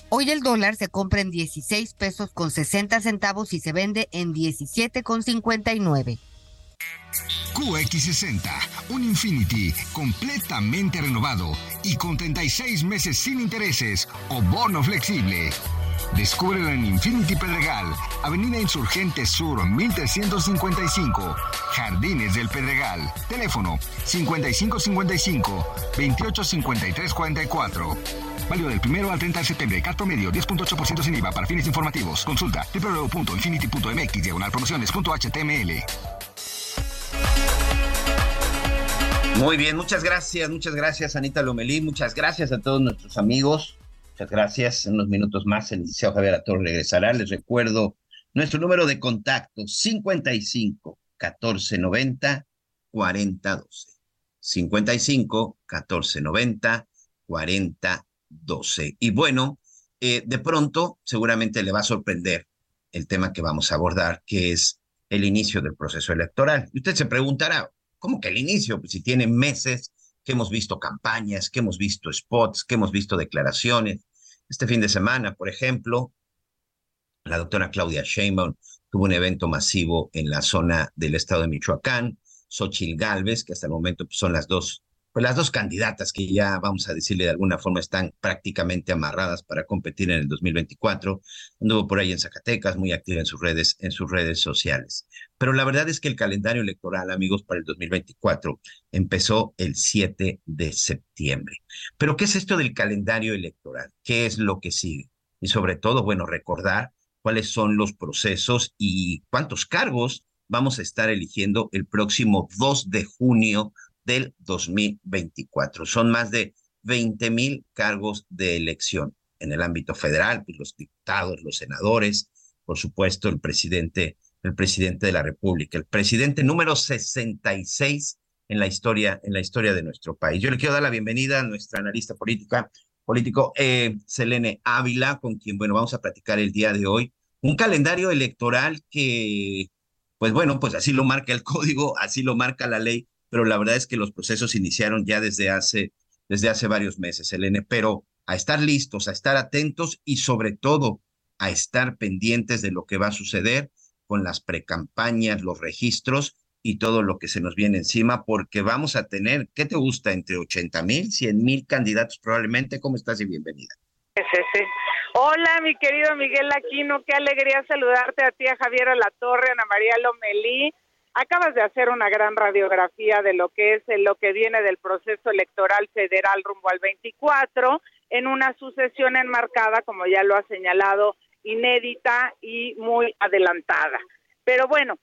[SPEAKER 6] Hoy el dólar se compra en 16 pesos con 60 centavos y se vende en 17 con 59.
[SPEAKER 10] QX60, un Infinity completamente renovado y con 36 meses sin intereses o bono flexible. Descúbrelo en Infinity Pedregal, Avenida Insurgente Sur 1355, Jardines del Pedregal. Teléfono 5555 285344. Válido del primero al 30 de septiembre. Cat medio 10.8% sin IVA para fines informativos. Consulta www.infinity.mx diagonal promociones.html.
[SPEAKER 7] Muy bien, muchas gracias, muchas gracias Anita Lomelí, muchas gracias a todos nuestros amigos Muchas gracias. En unos minutos más el licenciado Javier Ator regresará. Les recuerdo nuestro número de contacto 55 14 90 40 12. 55 14 90 40 12. Y bueno, eh, de pronto seguramente le va a sorprender el tema que vamos a abordar, que es el inicio del proceso electoral. Y usted se preguntará, ¿cómo que el inicio? Pues si tiene meses que hemos visto campañas, que hemos visto spots, que hemos visto declaraciones. Este fin de semana, por ejemplo, la doctora Claudia Sheinbaum tuvo un evento masivo en la zona del estado de Michoacán. Xochil Gálvez, que hasta el momento pues, son las dos pues las dos candidatas que ya, vamos a decirle de alguna forma, están prácticamente amarradas para competir en el 2024. Anduvo por ahí en Zacatecas, muy activa en sus redes, en sus redes sociales. Pero la verdad es que el calendario electoral, amigos, para el 2024 empezó el 7 de septiembre. Pero, ¿qué es esto del calendario electoral? ¿Qué es lo que sigue? Y sobre todo, bueno, recordar cuáles son los procesos y cuántos cargos vamos a estar eligiendo el próximo 2 de junio del 2024. Son más de 20 mil cargos de elección en el ámbito federal, pues los diputados, los senadores, por supuesto el presidente, el presidente de la República, el presidente número 66 en la historia, en la historia de nuestro país. Yo le quiero dar la bienvenida a nuestra analista política, político eh, Selene Ávila, con quien, bueno, vamos a platicar el día de hoy. Un calendario electoral que, pues bueno, pues así lo marca el código, así lo marca la ley, pero la verdad es que los procesos iniciaron ya desde hace, desde hace varios meses, Elene, pero a estar listos, a estar atentos y sobre todo a estar pendientes de lo que va a suceder con las precampañas, los registros y todo lo que se nos viene encima, porque vamos a tener, ¿qué te gusta? Entre 80 mil, 100 mil candidatos probablemente. ¿Cómo estás y bienvenida?
[SPEAKER 11] Sí, sí. Hola, mi querido Miguel Aquino, qué alegría saludarte a ti, a Javier Torre, Ana María Lomelí, acabas de hacer una gran radiografía de lo que es lo que viene del proceso electoral federal rumbo al 24 en una sucesión enmarcada, como ya lo ha señalado, inédita y muy adelantada. Pero bueno,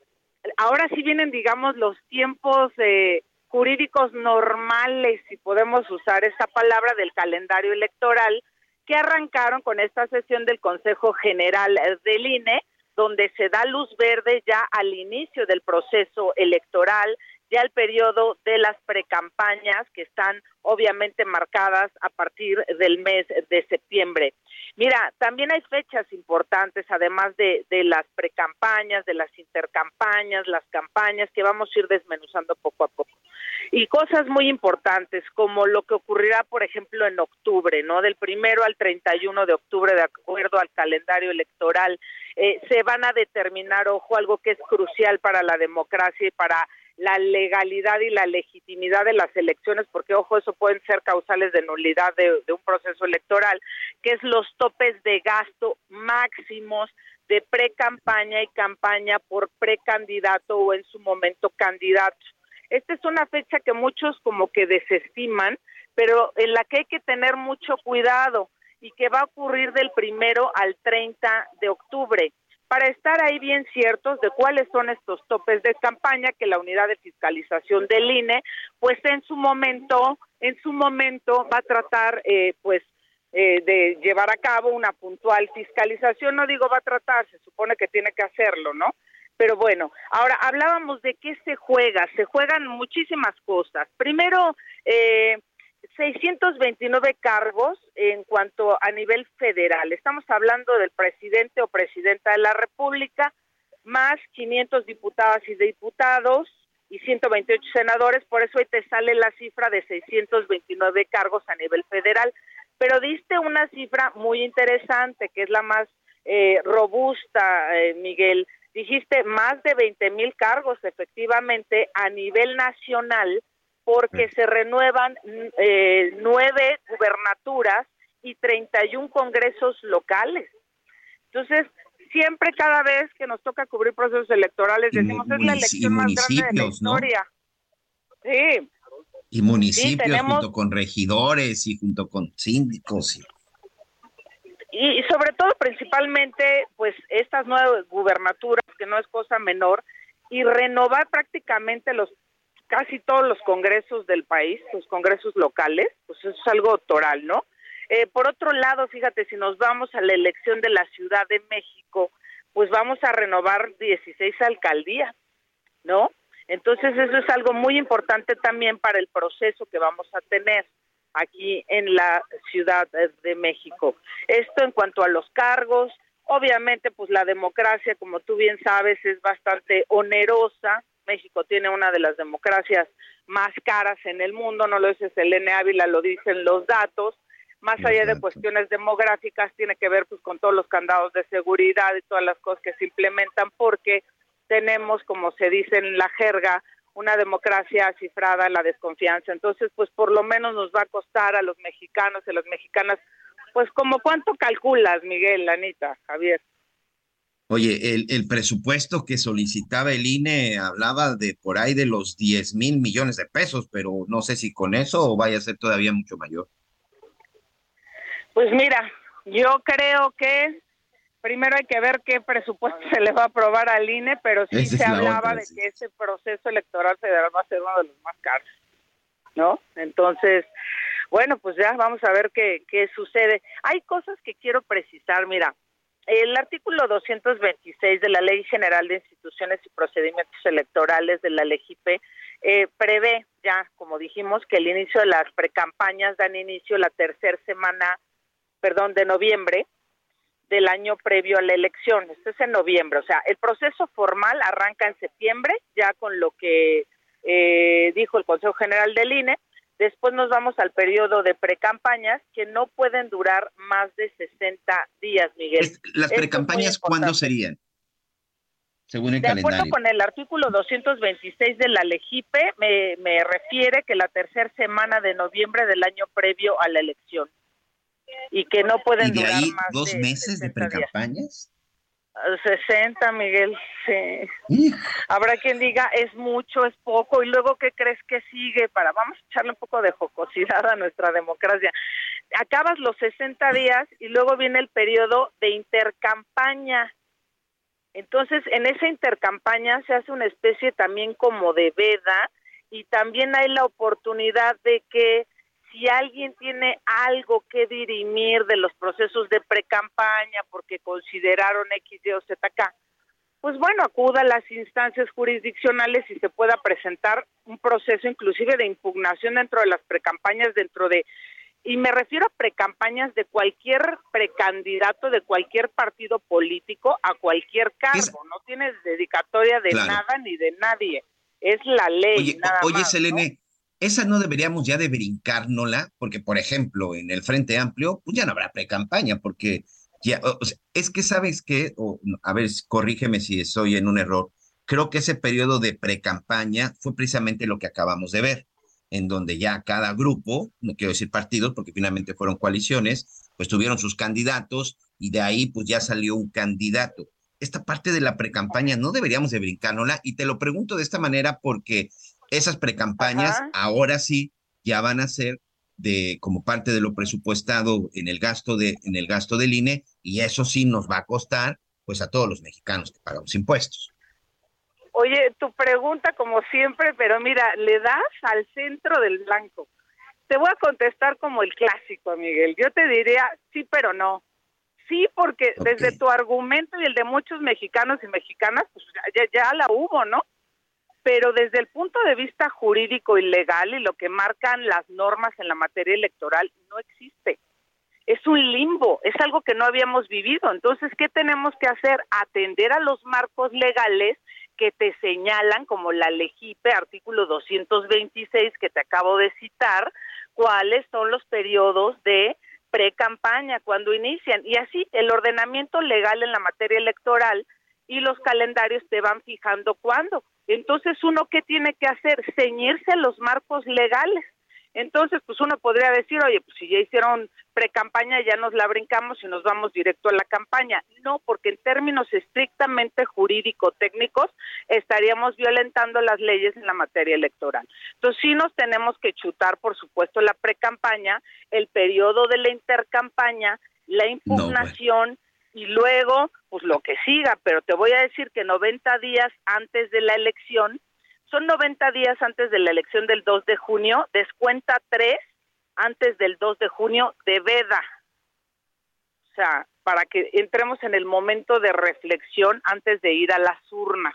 [SPEAKER 11] ahora sí vienen, digamos, los tiempos eh, jurídicos normales, si podemos usar esa palabra, del calendario electoral, que arrancaron con esta sesión del Consejo General del INE, donde se da luz verde ya al inicio del proceso electoral, ya el periodo de las precampañas que están obviamente marcadas a partir del mes de septiembre. Mira, también hay fechas importantes, además de, de las precampañas, de las intercampañas, las campañas que vamos a ir desmenuzando poco a poco. Y cosas muy importantes, como lo que ocurrirá, por ejemplo, en octubre, ¿no? Del primero al 31 de octubre, de acuerdo al calendario electoral, eh, se van a determinar, ojo, algo que es crucial para la democracia y para la legalidad y la legitimidad de las elecciones, porque ojo, eso pueden ser causales de nulidad de, un proceso electoral, que es los topes de gasto máximos de pre-campaña y campaña por precandidato o en su momento candidato. Esta es una fecha que muchos como que desestiman, pero en la que hay que tener mucho cuidado y que va a ocurrir del primero al 30 de octubre para estar ahí bien ciertos de cuáles son estos topes de campaña que la unidad de fiscalización del INE, pues en su momento, en su momento va a tratar, eh, pues, eh, de llevar a cabo una puntual fiscalización. No digo va a tratar, se supone que tiene que hacerlo, ¿no? Pero bueno, ahora hablábamos de qué se juega. Se juegan muchísimas cosas. Primero, eh, 629 cargos en cuanto a nivel federal. Estamos hablando del presidente o presidenta de la República, más 500 diputadas y diputados y 128 senadores, por eso hoy te sale la cifra de 629 cargos a nivel federal. Pero diste una cifra muy interesante, que es la más eh, robusta, eh, Miguel. Dijiste más de 20 mil cargos, efectivamente, a nivel nacional porque se renuevan eh, nueve gubernaturas y 31 congresos locales. Entonces, siempre cada vez que nos toca cubrir procesos electorales, decimos, es la elección más grande de la historia. Sí.
[SPEAKER 7] Y municipios junto con regidores y junto con síndicos.
[SPEAKER 11] Y... y sobre todo, principalmente, pues estas nueve gubernaturas, que no es cosa menor, y renovar prácticamente los casi todos los congresos del país, los congresos locales, pues eso es algo toral, ¿no? Eh, por otro lado, fíjate, si nos vamos a la elección de la Ciudad de México, pues vamos a renovar 16 alcaldías, ¿no? Entonces eso es algo muy importante también para el proceso que vamos a tener aquí en la Ciudad de México. Esto en cuanto a los cargos, obviamente pues la democracia, como tú bien sabes, es bastante onerosa, México tiene una de las democracias más caras en el mundo, no lo dice Selene Ávila, lo dicen los datos, más allá de cuestiones demográficas, tiene que ver pues con todos los candados de seguridad y todas las cosas que se implementan, porque tenemos, como se dice en la jerga, una democracia cifrada en la desconfianza. Entonces, pues por lo menos nos va a costar a los mexicanos y a las mexicanas, pues como cuánto calculas, Miguel, Anita, Javier.
[SPEAKER 7] Oye, el, el, presupuesto que solicitaba el INE hablaba de por ahí de los 10 mil millones de pesos, pero no sé si con eso o vaya a ser todavía mucho mayor.
[SPEAKER 11] Pues mira, yo creo que primero hay que ver qué presupuesto se le va a aprobar al INE, pero sí se hablaba de que ese proceso electoral federal va a ser uno de los más caros, ¿no? Entonces, bueno, pues ya vamos a ver qué, qué sucede. Hay cosas que quiero precisar, mira, el artículo 226 de la Ley General de Instituciones y Procedimientos Electorales de la LEGIPE eh, prevé ya, como dijimos, que el inicio de las precampañas dan inicio la tercera semana, perdón, de noviembre del año previo a la elección. Esto es en noviembre, o sea, el proceso formal arranca en septiembre, ya con lo que eh, dijo el Consejo General del INE, Después nos vamos al periodo de precampañas que no pueden durar más de 60 días, Miguel.
[SPEAKER 7] ¿Las precampañas cuándo serían? Según el
[SPEAKER 11] de
[SPEAKER 7] calendario.
[SPEAKER 11] acuerdo con el artículo 226 de la LEGIPE, me, me refiere que la tercera semana de noviembre del año previo a la elección. Y que no pueden
[SPEAKER 7] ¿Y de
[SPEAKER 11] durar
[SPEAKER 7] ahí
[SPEAKER 11] más
[SPEAKER 7] dos
[SPEAKER 11] de
[SPEAKER 7] meses de
[SPEAKER 11] 60 días.
[SPEAKER 7] precampañas?
[SPEAKER 11] 60, Miguel, sí. Habrá quien diga es mucho, es poco, y luego ¿qué crees que sigue? Para, vamos a echarle un poco de jocosidad a nuestra democracia. Acabas los 60 días y luego viene el periodo de intercampaña. Entonces, en esa intercampaña se hace una especie también como de veda y también hay la oportunidad de que si alguien tiene algo que dirimir de los procesos de precampaña porque consideraron X, Y o Z pues bueno, acuda a las instancias jurisdiccionales y se pueda presentar un proceso inclusive de impugnación dentro de las precampañas, dentro de, y me refiero a precampañas de cualquier precandidato de cualquier partido político a cualquier cargo, no tienes dedicatoria de nada ni de nadie, es la ley.
[SPEAKER 7] Oye,
[SPEAKER 11] nada
[SPEAKER 7] oye
[SPEAKER 11] más,
[SPEAKER 7] Selene, esa no deberíamos ya de brincárnosla, porque por ejemplo, en el Frente Amplio, pues ya no habrá pre-campaña, porque ya, es que sabes que, a ver, corrígeme si estoy en un error, creo que ese periodo de pre-campaña fue precisamente lo que acabamos de ver, en donde ya cada grupo, no quiero decir partidos, porque finalmente fueron coaliciones, pues tuvieron sus candidatos y de ahí pues ya salió un candidato. Esta parte de la pre-campaña no deberíamos de brincárnosla y te lo pregunto de esta manera porque esas precampañas ahora sí ya van a ser de como parte de lo presupuestado en el gasto de en el gasto del INE y eso sí nos va a costar pues a todos los mexicanos que pagamos impuestos.
[SPEAKER 11] Oye, tu pregunta como siempre, pero mira, le das al centro del blanco. Te voy a contestar como el clásico, Miguel. Yo te diría sí, pero no. Sí, porque desde tu argumento y el de muchos mexicanos y mexicanas, pues ya, ya la hubo, ¿no? Pero desde el punto de vista jurídico y legal y lo que marcan las normas en la materia electoral no existe. Es un limbo, es algo que no habíamos vivido. Entonces, ¿qué tenemos que hacer? Atender a los marcos legales que te señalan, como la Legipe, artículo 226 que te acabo de citar, cuáles son los periodos de pre-campaña cuando inician. Y así, el ordenamiento legal en la materia electoral y los calendarios te van fijando cuándo. Entonces, uno, ¿qué tiene que hacer? Ceñirse a los marcos legales. Entonces, pues uno podría decir, oye, pues si ya hicieron pre-campaña, ya nos la brincamos y nos vamos directo a la campaña. No, porque en términos estrictamente jurídico-técnicos estaríamos violentando las leyes en la materia electoral. Entonces, sí nos tenemos que chutar, por supuesto, la pre-campaña, el periodo de la intercampaña, la impugnación y luego, pues lo que siga, pero te voy a decir que 90 días antes de la elección, son 90 días antes de la elección del 2 de junio, descuenta 3 antes del 2 de junio de veda. O sea, para que entremos en el momento de reflexión antes de ir a las urnas.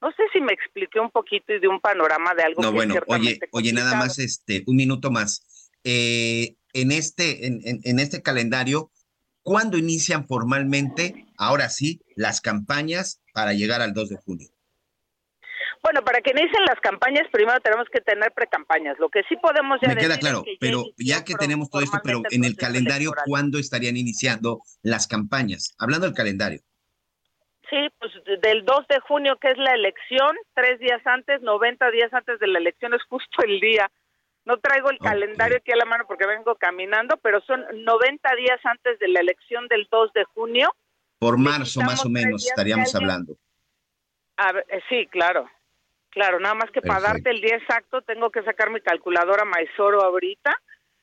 [SPEAKER 11] No sé si me expliqué un poquito y de un panorama de algo
[SPEAKER 7] no,
[SPEAKER 11] que
[SPEAKER 7] bueno, oye, oye, nada más este, un minuto más. Eh, en este, en, en este calendario, ¿Cuándo inician formalmente, ahora sí, las campañas para llegar al 2 de junio?
[SPEAKER 11] Bueno, para que inicien las campañas, primero tenemos que tener precampañas. Lo que sí podemos ya
[SPEAKER 7] Me queda claro, pero ya que tenemos todo esto, pero en el calendario, ¿cuándo estarían iniciando las campañas? Hablando del calendario.
[SPEAKER 11] Sí, pues del 2 de junio, que es la elección, tres días antes, 90 días antes de la elección, es justo el día no traigo el calendario aquí a la mano porque vengo caminando, pero son 90 días antes de la elección del 2 de junio.
[SPEAKER 7] Por marzo más o menos estaríamos hablando.
[SPEAKER 11] A ver, eh, sí, claro. Claro, nada más que para darte el día exacto tengo que sacar mi calculadora Maizoro ahorita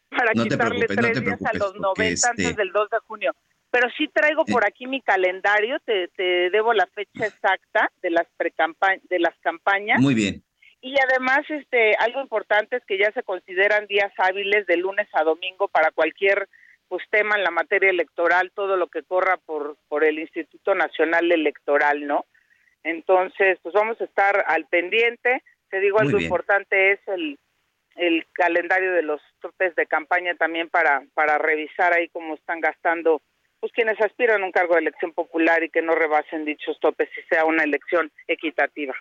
[SPEAKER 11] para quitarle tres días a los 90 antes este del 2 de junio. Pero sí traigo por aquí mi calendario, te, te debo la fecha exacta de las de las campañas.
[SPEAKER 7] Muy bien.
[SPEAKER 11] Y además, este, algo importante es que ya se consideran días hábiles de lunes a domingo para cualquier pues tema en la materia electoral, todo lo que corra por por el Instituto Nacional Electoral, ¿no? Entonces, pues vamos a estar al pendiente. Te digo, algo importante es el, el calendario de los topes de campaña también para, para revisar ahí cómo están gastando pues quienes aspiran a un cargo de elección popular y que no rebasen dichos topes y sea una elección equitativa.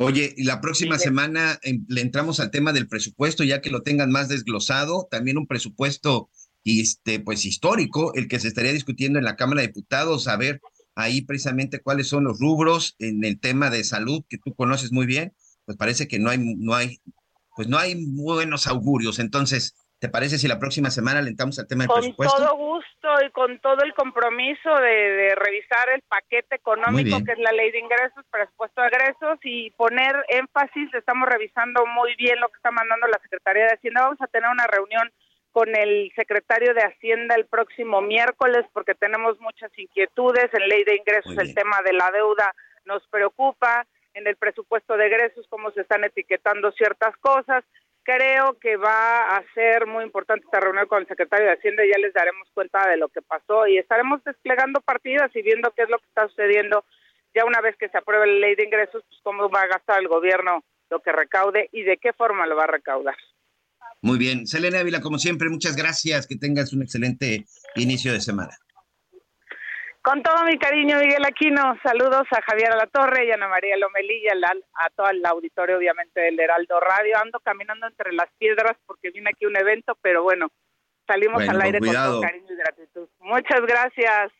[SPEAKER 7] Oye, y la próxima semana le entramos al tema del presupuesto, ya que lo tengan más desglosado, también un presupuesto este, pues histórico, el que se estaría discutiendo en la Cámara de Diputados, a ver ahí precisamente cuáles son los rubros en el tema de salud que tú conoces muy bien, pues parece que no hay, no hay, pues no hay buenos augurios. Entonces, ¿Te parece si la próxima semana alentamos al tema del presupuesto?
[SPEAKER 11] Con todo gusto y con todo el compromiso de, revisar el paquete económico que es la ley de ingresos, presupuesto de egresos y poner énfasis. Estamos revisando muy bien lo que está mandando la Secretaría de Hacienda. Vamos a tener una reunión con el secretario de Hacienda el próximo miércoles porque tenemos muchas inquietudes. En ley de ingresos el tema de la deuda nos preocupa. En el presupuesto de egresos cómo se están etiquetando ciertas cosas creo que va a ser muy importante esta reunión con el secretario de Hacienda y ya les daremos cuenta de lo que pasó y estaremos desplegando partidas y viendo qué es lo que está sucediendo ya una vez que se apruebe la ley de ingresos, pues cómo va a gastar el gobierno lo que recaude y de qué forma lo va a recaudar.
[SPEAKER 7] Muy bien. Selena Ávila, como siempre, muchas gracias. Que tengas un excelente inicio de semana.
[SPEAKER 11] Con todo mi cariño, Miguel Aquino, saludos a Javier Alatorre y a Ana María Lomelilla, a todo el auditorio, obviamente, del Heraldo Radio. Ando caminando entre las piedras porque vine aquí a un evento, pero bueno, salimos al aire con todo cariño y gratitud. Muchas gracias.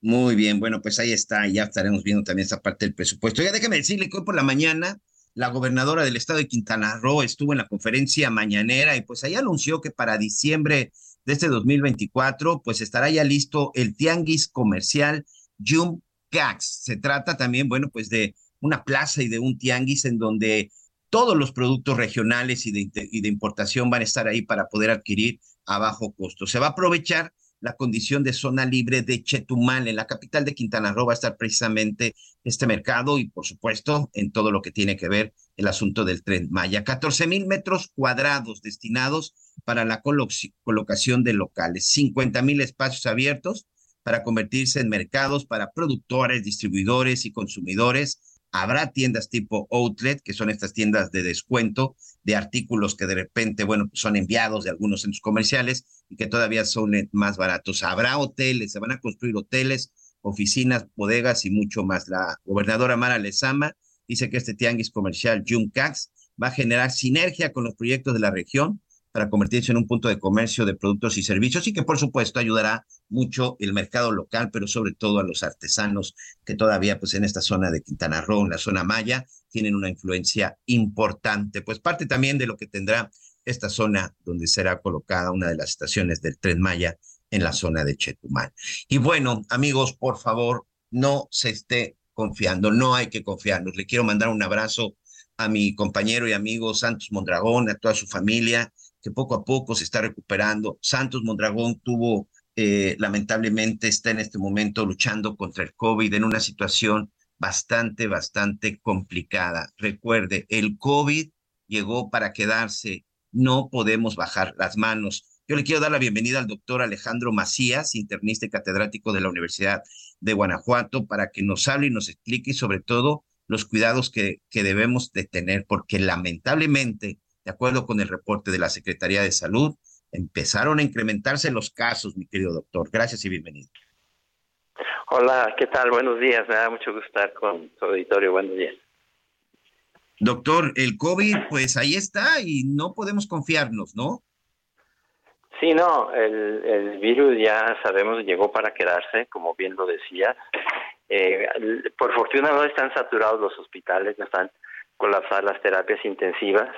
[SPEAKER 7] Muy bien, bueno, pues ahí está, ya estaremos viendo también esta parte del presupuesto. Ya déjeme decirle que hoy por la mañana la gobernadora del estado de Quintana Roo estuvo en la conferencia mañanera y pues ahí anunció que para diciembre de este 2024, pues estará ya listo el tianguis comercial Jum Cax. Se trata también, bueno, pues de una plaza y de un tianguis en donde todos los productos regionales y de, y de importación van a estar ahí para poder adquirir a bajo costo. Se va a aprovechar la condición de zona libre de Chetumal. En la capital de Quintana Roo va a estar precisamente este mercado y, por supuesto, en todo lo que tiene que ver el asunto del tren Maya. 14 mil metros cuadrados destinados para la colocación de locales, 50 mil espacios abiertos para convertirse en mercados para productores, distribuidores y consumidores. Habrá tiendas tipo outlet, que son estas tiendas de descuento de artículos que de repente, bueno, pues son enviados de algunos centros comerciales y que todavía son más baratos. Habrá hoteles, se van a construir hoteles, oficinas, bodegas y mucho más. La gobernadora Mara Lezama dice que este tianguis comercial Juncax va a generar sinergia con los proyectos de la región para convertirse en un punto de comercio de productos y servicios y que por supuesto ayudará mucho el mercado local, pero sobre todo a los artesanos que todavía pues en esta zona de Quintana Roo, en la zona Maya, tienen una influencia importante. Pues parte también de lo que tendrá esta zona donde será colocada una de las estaciones del tren Maya en la zona de Chetumal. Y bueno, amigos, por favor, no se esté confiando, no hay que confiarnos. Le quiero mandar un abrazo a mi compañero y amigo Santos Mondragón, a toda su familia, que poco a poco se está recuperando. Santos Mondragón tuvo, eh, lamentablemente, está en este momento luchando contra el COVID en una situación bastante, bastante complicada. Recuerde, el COVID llegó para quedarse. No podemos bajar las manos. Yo le quiero dar la bienvenida al doctor Alejandro Macías, internista y catedrático de la Universidad de Guanajuato, para que nos hable y nos explique sobre todo los cuidados que, que debemos de tener, porque lamentablemente de acuerdo con el reporte de la Secretaría de Salud, empezaron a incrementarse los casos, mi querido doctor. Gracias y bienvenido.
[SPEAKER 12] Hola, ¿qué tal? Buenos días. Me da mucho gusto estar con su auditorio. Buenos días.
[SPEAKER 7] Doctor, el COVID, pues ahí está y no podemos confiarnos, ¿no?
[SPEAKER 12] Sí, no, el, virus ya sabemos llegó para quedarse, como bien lo decía. Eh, por fortuna no están saturados los hospitales, no están colapsar las terapias intensivas,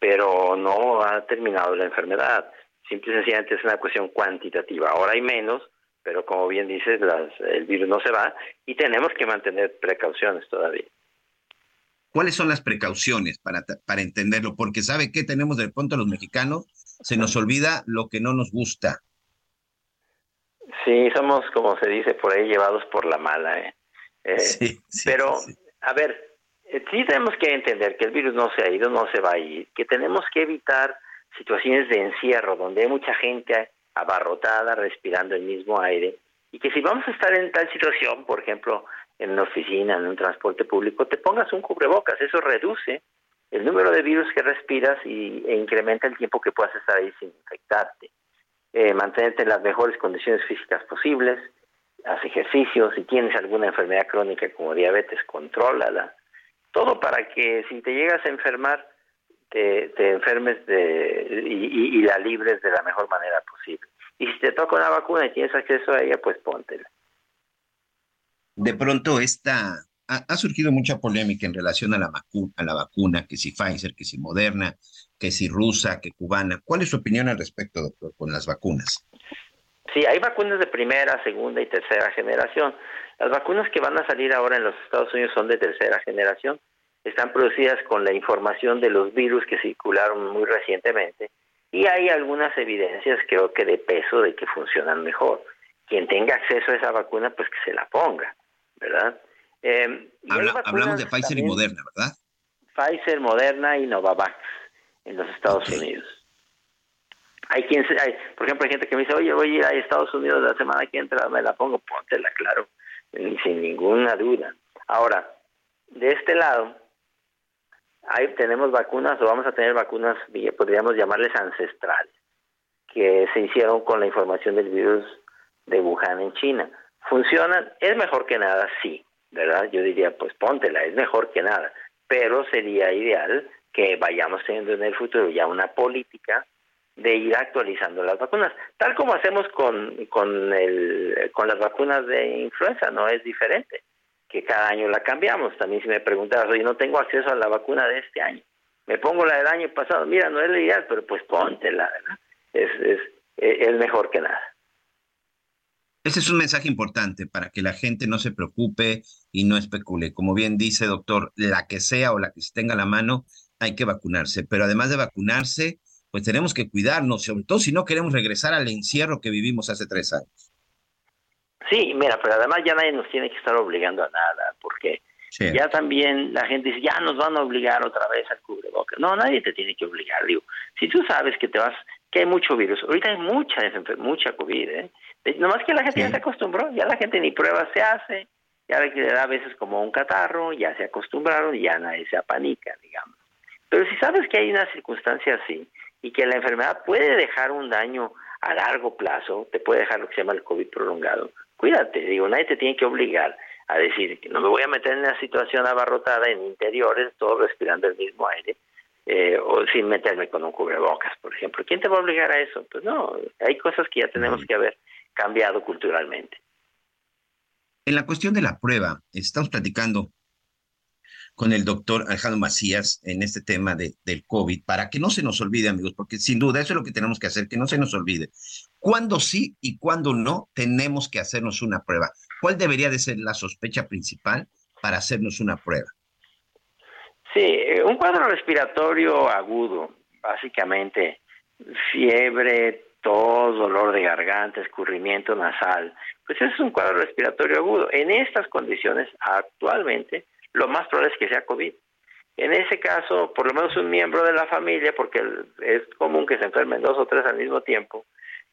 [SPEAKER 12] pero no ha terminado la enfermedad. Simple y sencillamente es una cuestión cuantitativa. Ahora hay menos, pero como bien dices, las, el virus no se va y tenemos que mantener precauciones todavía.
[SPEAKER 7] ¿Cuáles son las precauciones para, para entenderlo? Porque sabe que tenemos de pronto los mexicanos, se nos olvida lo que no nos gusta.
[SPEAKER 12] Sí, somos, como se dice por ahí, llevados por la mala. ¿eh? eh sí, pero, a ver, sí tenemos que entender que el virus no se ha ido, no se va a ir, que tenemos que evitar situaciones de encierro donde hay mucha gente abarrotada respirando el mismo aire y que si vamos a estar en tal situación, por ejemplo, en una oficina, en un transporte público, te pongas un cubrebocas, eso reduce el número de virus que respiras y, e incrementa el tiempo que puedas estar ahí sin infectarte. Eh, mantenerte en las mejores condiciones físicas posibles, haz ejercicio, si tienes alguna enfermedad crónica como diabetes, contrólala, todo para que si te llegas a enfermar, te, enfermes de, y, la libres de la mejor manera posible. Y si te toca una vacuna y tienes acceso a ella, pues póntela.
[SPEAKER 7] De pronto esta ha, surgido mucha polémica en relación a la, a la vacuna, que si Pfizer, que si Moderna, que si rusa, que cubana. ¿Cuál es su opinión al respecto, doctor, con las vacunas?
[SPEAKER 12] Sí, hay vacunas de primera, segunda y tercera generación. Las vacunas que van a salir ahora en los Estados Unidos son de tercera generación. Están producidas con la información de los virus que circularon muy recientemente y hay algunas evidencias, creo que de peso, de que funcionan mejor. Quien tenga acceso a esa vacuna, pues que se la ponga, ¿verdad?
[SPEAKER 7] Eh, hablamos de Pfizer y Moderna, ¿verdad?
[SPEAKER 12] Pfizer, Moderna y Novavax en los Estados Unidos. Hay quien, hay, por ejemplo, hay gente que me dice, oye, voy a ir a Estados Unidos la semana que entra, me la pongo, póntela, claro, sin ninguna duda. Ahora, de este lado, Ahí tenemos vacunas o vamos a tener vacunas, podríamos llamarles ancestrales, que se hicieron con la información del virus de Wuhan en China. ¿Funcionan? Es mejor que nada, sí, ¿verdad? Yo diría, pues póntela, es mejor que nada, pero sería ideal que vayamos teniendo en el futuro ya una política de ir actualizando las vacunas, tal como hacemos con, con, el, con las vacunas de influenza, no es diferente que cada año la cambiamos. También si me preguntabas, oye, no tengo acceso a la vacuna de este año, me pongo la del año pasado, mira, no es la ideal, pero pues póntela, ¿verdad? Es, es, es mejor que nada.
[SPEAKER 7] Ese es un mensaje importante para que la gente no se preocupe y no especule. Como bien dice, doctor, la que sea o la que se tenga a la mano, hay que vacunarse. Pero además de vacunarse, pues tenemos que cuidarnos, sobre todo si no queremos regresar al encierro que vivimos hace tres años.
[SPEAKER 12] Sí, mira, pero además ya nadie nos tiene que estar obligando a nada, porque ya también la gente dice, ya nos van a obligar otra vez al cubrebocas. No, nadie te tiene que obligar, digo. Si tú sabes que te vas, que hay mucho virus, ahorita hay mucha mucha COVID, ¿eh? Nomás que la gente ya se acostumbró, ya la gente ni pruebas se hace, ya le da a veces como un catarro, ya se acostumbraron y ya nadie se apanica, digamos. Pero si sabes que hay una circunstancia así y que la enfermedad puede dejar un daño a largo plazo, te puede dejar lo que se llama el COVID prolongado, cuídate, digo, nadie te tiene que obligar a decir que no me voy a meter en una situación abarrotada en interiores, todo respirando el mismo aire, eh, o sin meterme con un cubrebocas, por ejemplo. ¿Quién te va a obligar a eso? Pues no, hay cosas que ya tenemos que haber cambiado culturalmente.
[SPEAKER 7] En la cuestión de la prueba, estamos platicando con el doctor Alejandro Macías en este tema de, del COVID, para que no se nos olvide, amigos, porque sin duda eso es lo que tenemos que hacer, que no se nos olvide. ¿Cuándo sí y cuándo no tenemos que hacernos una prueba? ¿Cuál debería de ser la sospecha principal para hacernos una prueba?
[SPEAKER 12] Sí, eh, un cuadro respiratorio agudo, básicamente fiebre, tos, dolor de garganta, escurrimiento nasal, pues es un cuadro respiratorio agudo. En estas condiciones, actualmente, lo más probable es que sea COVID. En ese caso, por lo menos un miembro de la familia, porque es común que se enfermen dos o tres al mismo tiempo,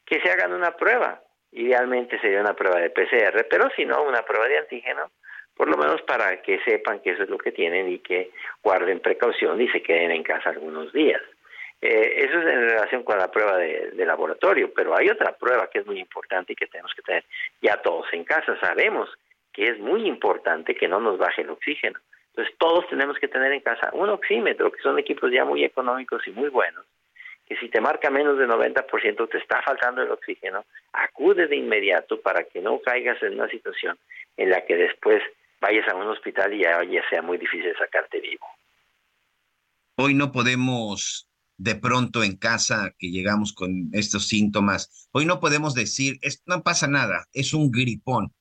[SPEAKER 12] que se hagan una prueba. Idealmente sería una prueba de PCR, pero si no, una prueba de antígeno, por lo menos para que sepan que eso es lo que tienen y que guarden precaución y se queden en casa algunos días. Eh, eso es en relación con la prueba de, laboratorio, pero hay otra prueba que es muy importante y que tenemos que tener ya todos en casa. Sabemos que es muy importante que no nos baje el oxígeno. Entonces todos tenemos que tener en casa un oxímetro, que son equipos ya muy económicos y muy buenos, que si te marca menos de 90% te está faltando el oxígeno, acude de inmediato para que no caigas en una situación en la que después vayas a un hospital y ya, sea muy difícil sacarte vivo.
[SPEAKER 7] Hoy no podemos de pronto en casa que llegamos con estos síntomas, hoy no podemos decir, no pasa nada, es un gripón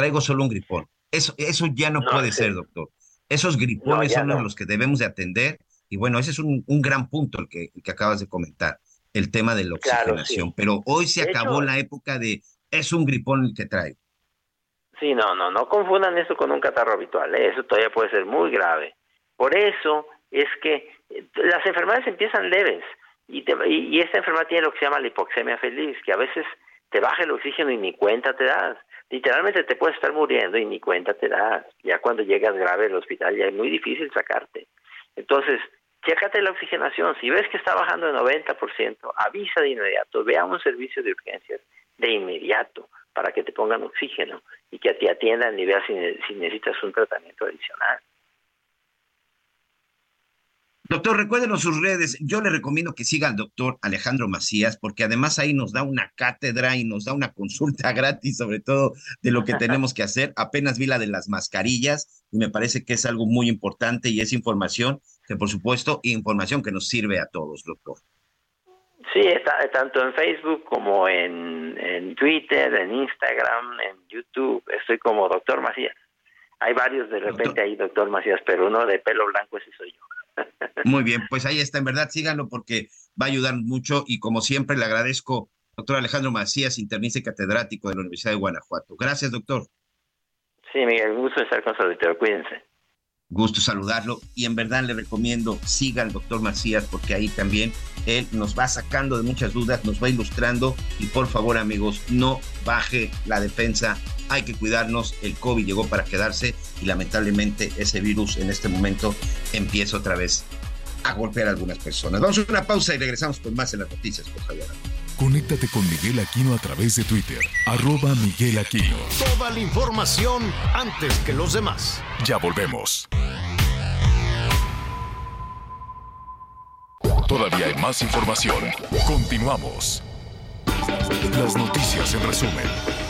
[SPEAKER 7] traigo solo un gripón. Eso, eso ya no, puede ser, doctor. Esos gripones son los que debemos de atender. Y bueno, ese es un, un gran punto el que, que, acabas de comentar, el tema de la oxigenación. Pero hoy se acabó la época de es un gripón el que trae.
[SPEAKER 12] Sí, no, no, no confundan eso con un catarro habitual. ¿eh? Eso todavía puede ser muy grave. Por eso es que eh, las enfermedades empiezan leves y, y, y, esta enfermedad tiene lo que se llama la hipoxemia feliz, que a veces te baja el oxígeno y ni cuenta te das literalmente te puedes estar muriendo y ni cuenta te das. Ya cuando llegas grave al hospital ya es muy difícil sacarte. Entonces, chécate la oxigenación. Si ves que está bajando de 90%, avisa de inmediato, ve a un servicio de urgencias de inmediato para que te pongan oxígeno y que te atiendan y veas si, necesitas un tratamiento adicional.
[SPEAKER 7] Doctor, recuérdenos sus redes. Yo le recomiendo que siga al doctor Alejandro Macías, porque además ahí nos da una cátedra y nos da una consulta gratis, sobre todo de lo que tenemos que hacer. Apenas vi la de las mascarillas y me parece que es algo muy importante y es información que, por supuesto, información que nos sirve a todos, doctor.
[SPEAKER 12] Sí, está tanto en Facebook como en, en Twitter, en Instagram, en YouTube. Estoy como doctor Macías. Hay varios de repente ahí, doctor Macías, pero uno de pelo blanco ese soy yo.
[SPEAKER 7] Muy bien, pues ahí está, en verdad, síganlo porque va a ayudar mucho y como siempre le agradezco, doctor Alejandro Macías, internista y catedrático de la Universidad de Guanajuato. Gracias, doctor.
[SPEAKER 12] Sí, Miguel, gusto estar con su auditorio, cuídense.
[SPEAKER 7] Gusto saludarlo y en verdad le recomiendo siga al doctor Macías porque ahí también él nos va sacando de muchas dudas, nos va ilustrando y por favor amigos no baje la defensa, hay que cuidarnos, el COVID llegó para quedarse y lamentablemente ese virus en este momento empieza otra vez a golpear a algunas personas. Vamos a una pausa y regresamos con más en las noticias, por favor.
[SPEAKER 3] Conéctate con Miguel Aquino a través de Twitter, arroba Miguel Aquino.
[SPEAKER 1] Toda la información antes que los demás.
[SPEAKER 3] Ya volvemos. Todavía hay más información. Continuamos. Las noticias en resumen.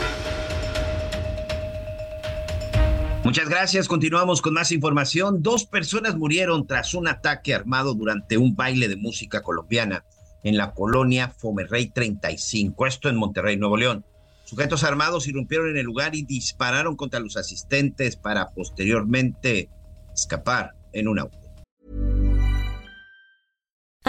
[SPEAKER 7] Muchas gracias. Continuamos con más información. Dos personas murieron tras un ataque armado durante un baile de música colombiana en la colonia Fomerrey 35, esto en Monterrey, Nuevo León. Sujetos armados irrumpieron en el lugar y dispararon contra los asistentes para posteriormente escapar en un auto.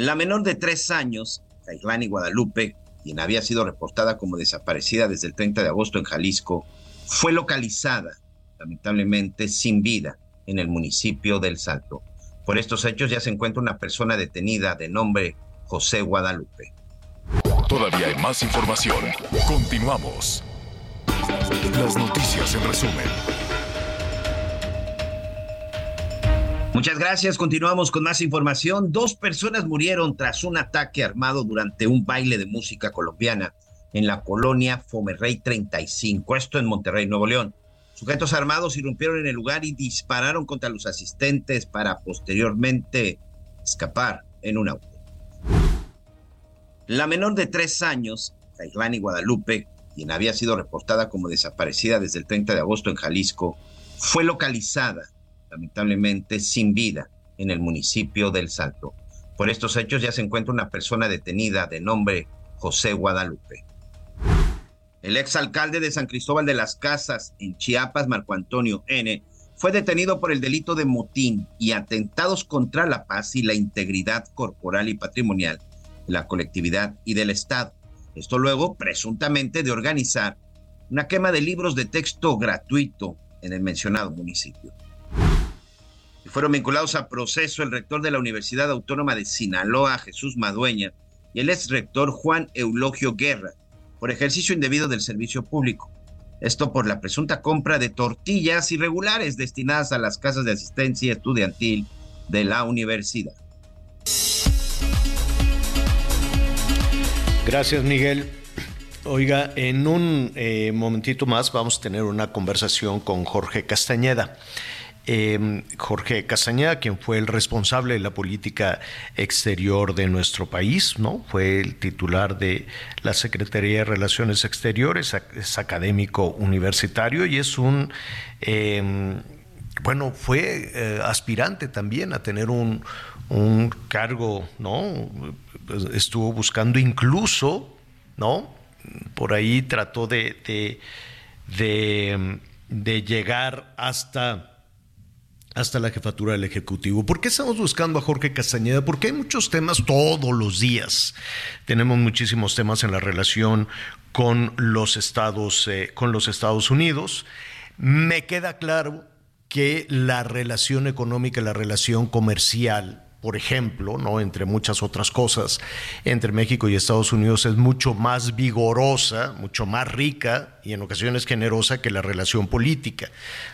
[SPEAKER 7] La menor de tres años, Kailani Guadalupe, quien había sido reportada como desaparecida desde el 30 de agosto en Jalisco, fue localizada, lamentablemente sin vida, en el municipio del Salto. Por estos hechos ya se encuentra una persona detenida de nombre José Guadalupe.
[SPEAKER 3] Todavía hay más información. Continuamos. Las noticias en resumen.
[SPEAKER 7] Muchas gracias. Continuamos con más información. Dos personas murieron tras un ataque armado durante un baile de música colombiana en la colonia Fomerrey 35, esto en Monterrey, Nuevo León. Sujetos armados irrumpieron en el lugar y dispararon contra los asistentes para posteriormente escapar en un auto. La menor de tres años, Kailani Guadalupe, quien había sido reportada como desaparecida desde el 30 de agosto en Jalisco, fue localizada, lamentablemente sin vida, en el municipio del Salto. Por estos hechos ya se encuentra una persona detenida de nombre José Guadalupe. El exalcalde de San Cristóbal de las Casas, en Chiapas, Marco Antonio N., fue detenido por el delito de motín y atentados contra la paz y la integridad corporal y patrimonial de la colectividad y del Estado. Esto luego, presuntamente, de organizar una quema de libros de texto gratuito en el mencionado municipio. Fueron vinculados a proceso el rector de la Universidad Autónoma de Sinaloa, Jesús Madueña, y el ex rector Juan Eulogio Guerra, por ejercicio indebido del servicio público. Esto por la presunta compra de tortillas irregulares destinadas a las casas de asistencia estudiantil de la universidad.
[SPEAKER 5] Gracias, Miguel. Oiga, en un eh, momentito más vamos a tener una conversación con Jorge Castañeda. Em, Jorge Castañeda, quien fue el responsable de la política exterior de nuestro país, ¿no? Fue el titular de la Secretaría de Relaciones Exteriores, es académico universitario y es un em, bueno, fue eh, aspirante también a tener un, cargo, ¿no? Estuvo buscando incluso, ¿no? Por ahí trató de, de llegar hasta hasta la jefatura del Ejecutivo. ¿Por qué estamos buscando a Jorge Castañeda? Porque hay muchos temas todos los días. Tenemos muchísimos temas en la relación con los Estados, eh, con los Estados Unidos. Me queda claro que la relación económica, la relación comercial, por ejemplo, ¿no? entre muchas otras cosas, entre México y Estados Unidos es mucho más vigorosa, mucho más rica y en ocasiones generosa que la relación política.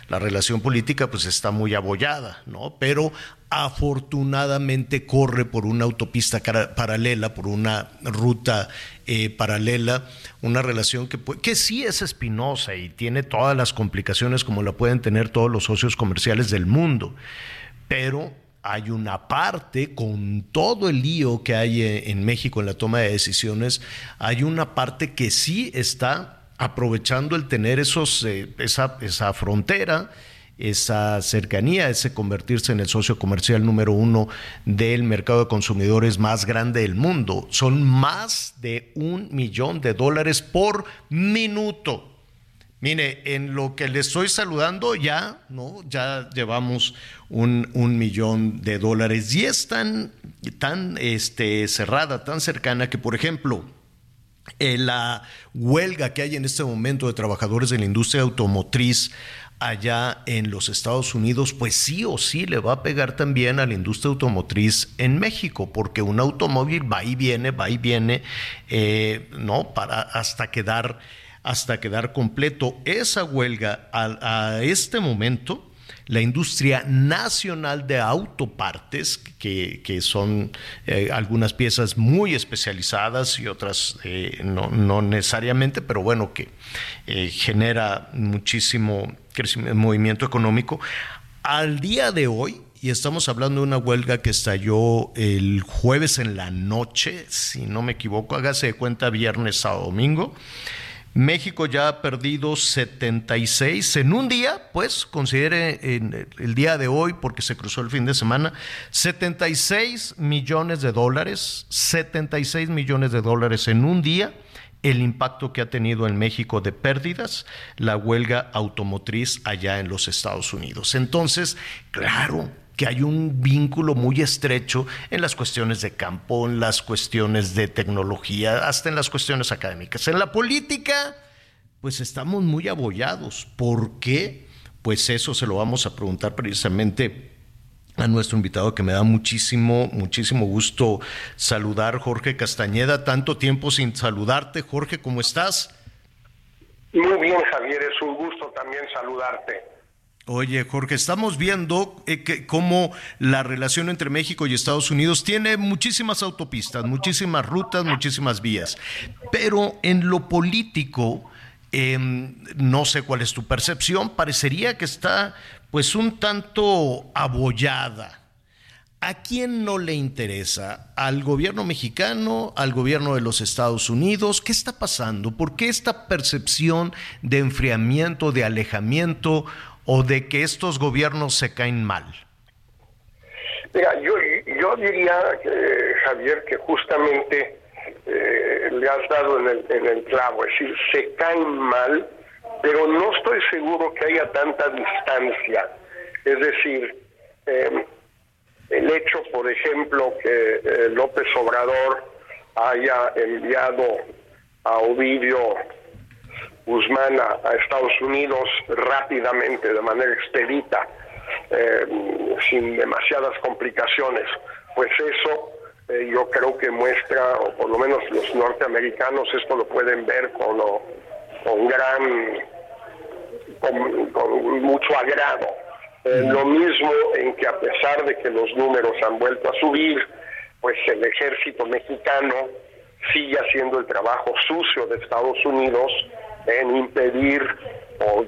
[SPEAKER 5] La relación política pues está muy abollada, ¿no? Pero afortunadamente corre por una autopista paralela, por una ruta eh, paralela, una relación que, que sí es espinosa y tiene todas las complicaciones como la pueden tener todos los socios comerciales del mundo, pero hay una parte, con todo el lío que hay en México en la toma de decisiones, hay una parte que sí está aprovechando el tener esos, eh, esa, esa frontera, esa cercanía, ese convertirse en el socio comercial número uno del mercado de consumidores más grande del mundo. Son más de un millón de dólares por minuto. Mire, en lo que le estoy saludando ya, ¿no? Ya llevamos un, millón de dólares y es tan, tan este, cerrada, tan cercana que, por ejemplo, eh, la huelga que hay en este momento de trabajadores de la industria automotriz allá en los Estados Unidos, pues sí o sí le va a pegar también a la industria automotriz en México, porque un automóvil va y viene, va y viene, eh, ¿no? Para hasta quedar hasta quedar completo. Esa huelga a, este momento, la industria nacional de autopartes, que, son eh, algunas piezas muy especializadas y otras eh, no, necesariamente, pero bueno, que eh, genera muchísimo movimiento económico. Al día de hoy, y estamos hablando de una huelga que estalló el jueves en la noche, si no me equivoco, hágase de cuenta viernes a domingo. México ya ha perdido 76 en un día, pues considere en el día de hoy, porque se cruzó el fin de semana, 76 millones de dólares, 76 millones de dólares en un día el impacto que ha tenido en México de pérdidas la huelga automotriz allá en los Estados Unidos. Entonces, claro, que hay un vínculo muy estrecho en las cuestiones de campo, en las cuestiones de tecnología, hasta en las cuestiones académicas. En la política, pues estamos muy abollados. ¿Por qué? Pues eso se lo vamos a preguntar precisamente a nuestro invitado que me da muchísimo, muchísimo gusto saludar, Jorge Castañeda. Tanto tiempo sin saludarte. Jorge, ¿cómo estás?
[SPEAKER 13] Muy bien, Javier, es un gusto también saludarte.
[SPEAKER 5] Oye, Jorge, estamos viendo eh, que, cómo la relación entre México y Estados Unidos tiene muchísimas autopistas, muchísimas rutas, muchísimas vías, pero en lo político, em, no sé cuál es tu percepción, parecería que está pues un tanto abollada. ¿A quién no le interesa? ¿Al gobierno mexicano? ¿Al gobierno de los Estados Unidos? ¿Qué está pasando? ¿Por qué esta percepción de enfriamiento, de alejamiento o de que estos gobiernos se caen mal?
[SPEAKER 13] Yo, yo diría, eh, Javier, que justamente eh, le has dado en el, en el clavo, es decir, se caen mal, pero no estoy seguro que haya tanta distancia. Es decir, em, el hecho, por ejemplo, que eh, López Obrador haya enviado a Ovidio Guzmán a, Estados Unidos rápidamente, de manera expedita, eh, sin demasiadas complicaciones. Pues eso eh, yo creo que muestra, o por lo menos los norteamericanos esto lo pueden ver con, con gran, con, mucho agrado. Eh, lo mismo en que a pesar de que los números han vuelto a subir, pues el ejército mexicano sigue haciendo el trabajo sucio de Estados Unidos en impedir o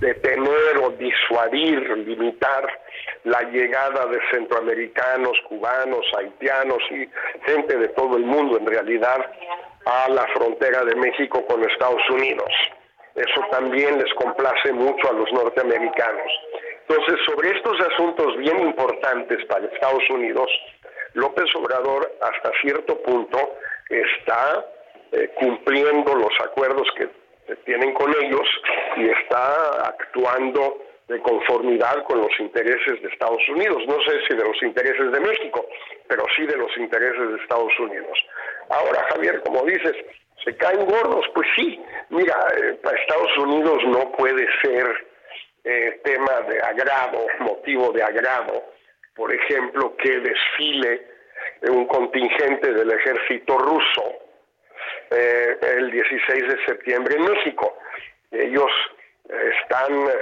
[SPEAKER 13] detener o disuadir, limitar la llegada de centroamericanos, cubanos, haitianos y gente de todo el mundo en realidad a la frontera de México con Estados Unidos. Eso también les complace mucho a los norteamericanos. Entonces, sobre estos asuntos bien importantes para Estados Unidos, López Obrador hasta cierto punto está eh, cumpliendo los acuerdos que tienen con ellos y está actuando de conformidad con los intereses de Estados Unidos. No sé si de los intereses de México, pero sí de los intereses de Estados Unidos. Ahora, Javier, como dices, ¿se caen gordos? Pues sí. Mira, eh, para Estados Unidos no puede ser eh, tema de agrado, motivo de agrado, por ejemplo, que desfile un contingente del ejército ruso eh, el 16 de septiembre en México. Ellos están eh,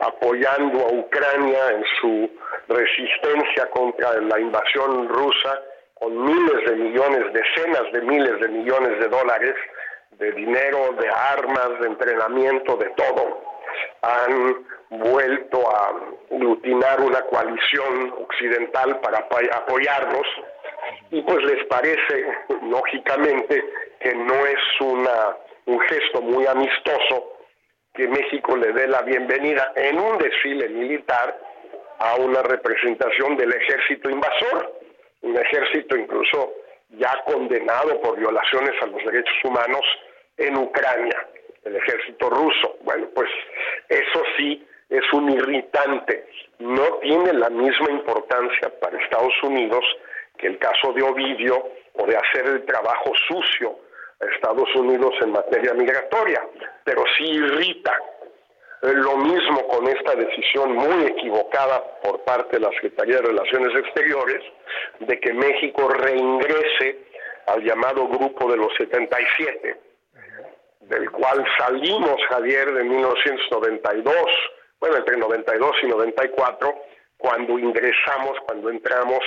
[SPEAKER 13] apoyando a Ucrania en su resistencia contra la invasión rusa con miles de millones, decenas de miles de millones de dólares de dinero, de armas, de entrenamiento, de todo. Han vuelto a aglutinar una coalición occidental para apoyarnos y pues les parece lógicamente que no es una, un gesto muy amistoso que México le dé la bienvenida en un desfile militar a una representación del ejército invasor, un ejército incluso ya condenado por violaciones a los derechos humanos en Ucrania, el ejército ruso. Bueno, pues eso sí es un irritante, no tiene la misma importancia para Estados Unidos el caso de Ovidio o de hacer el trabajo sucio a Estados Unidos en materia migratoria, pero sí irrita. Lo mismo con esta decisión muy equivocada por parte de la Secretaría de Relaciones Exteriores de que México reingrese al llamado Grupo de los 77, del cual salimos, Javier, de 1992, bueno, entre 92 y 94, cuando ingresamos, cuando entramos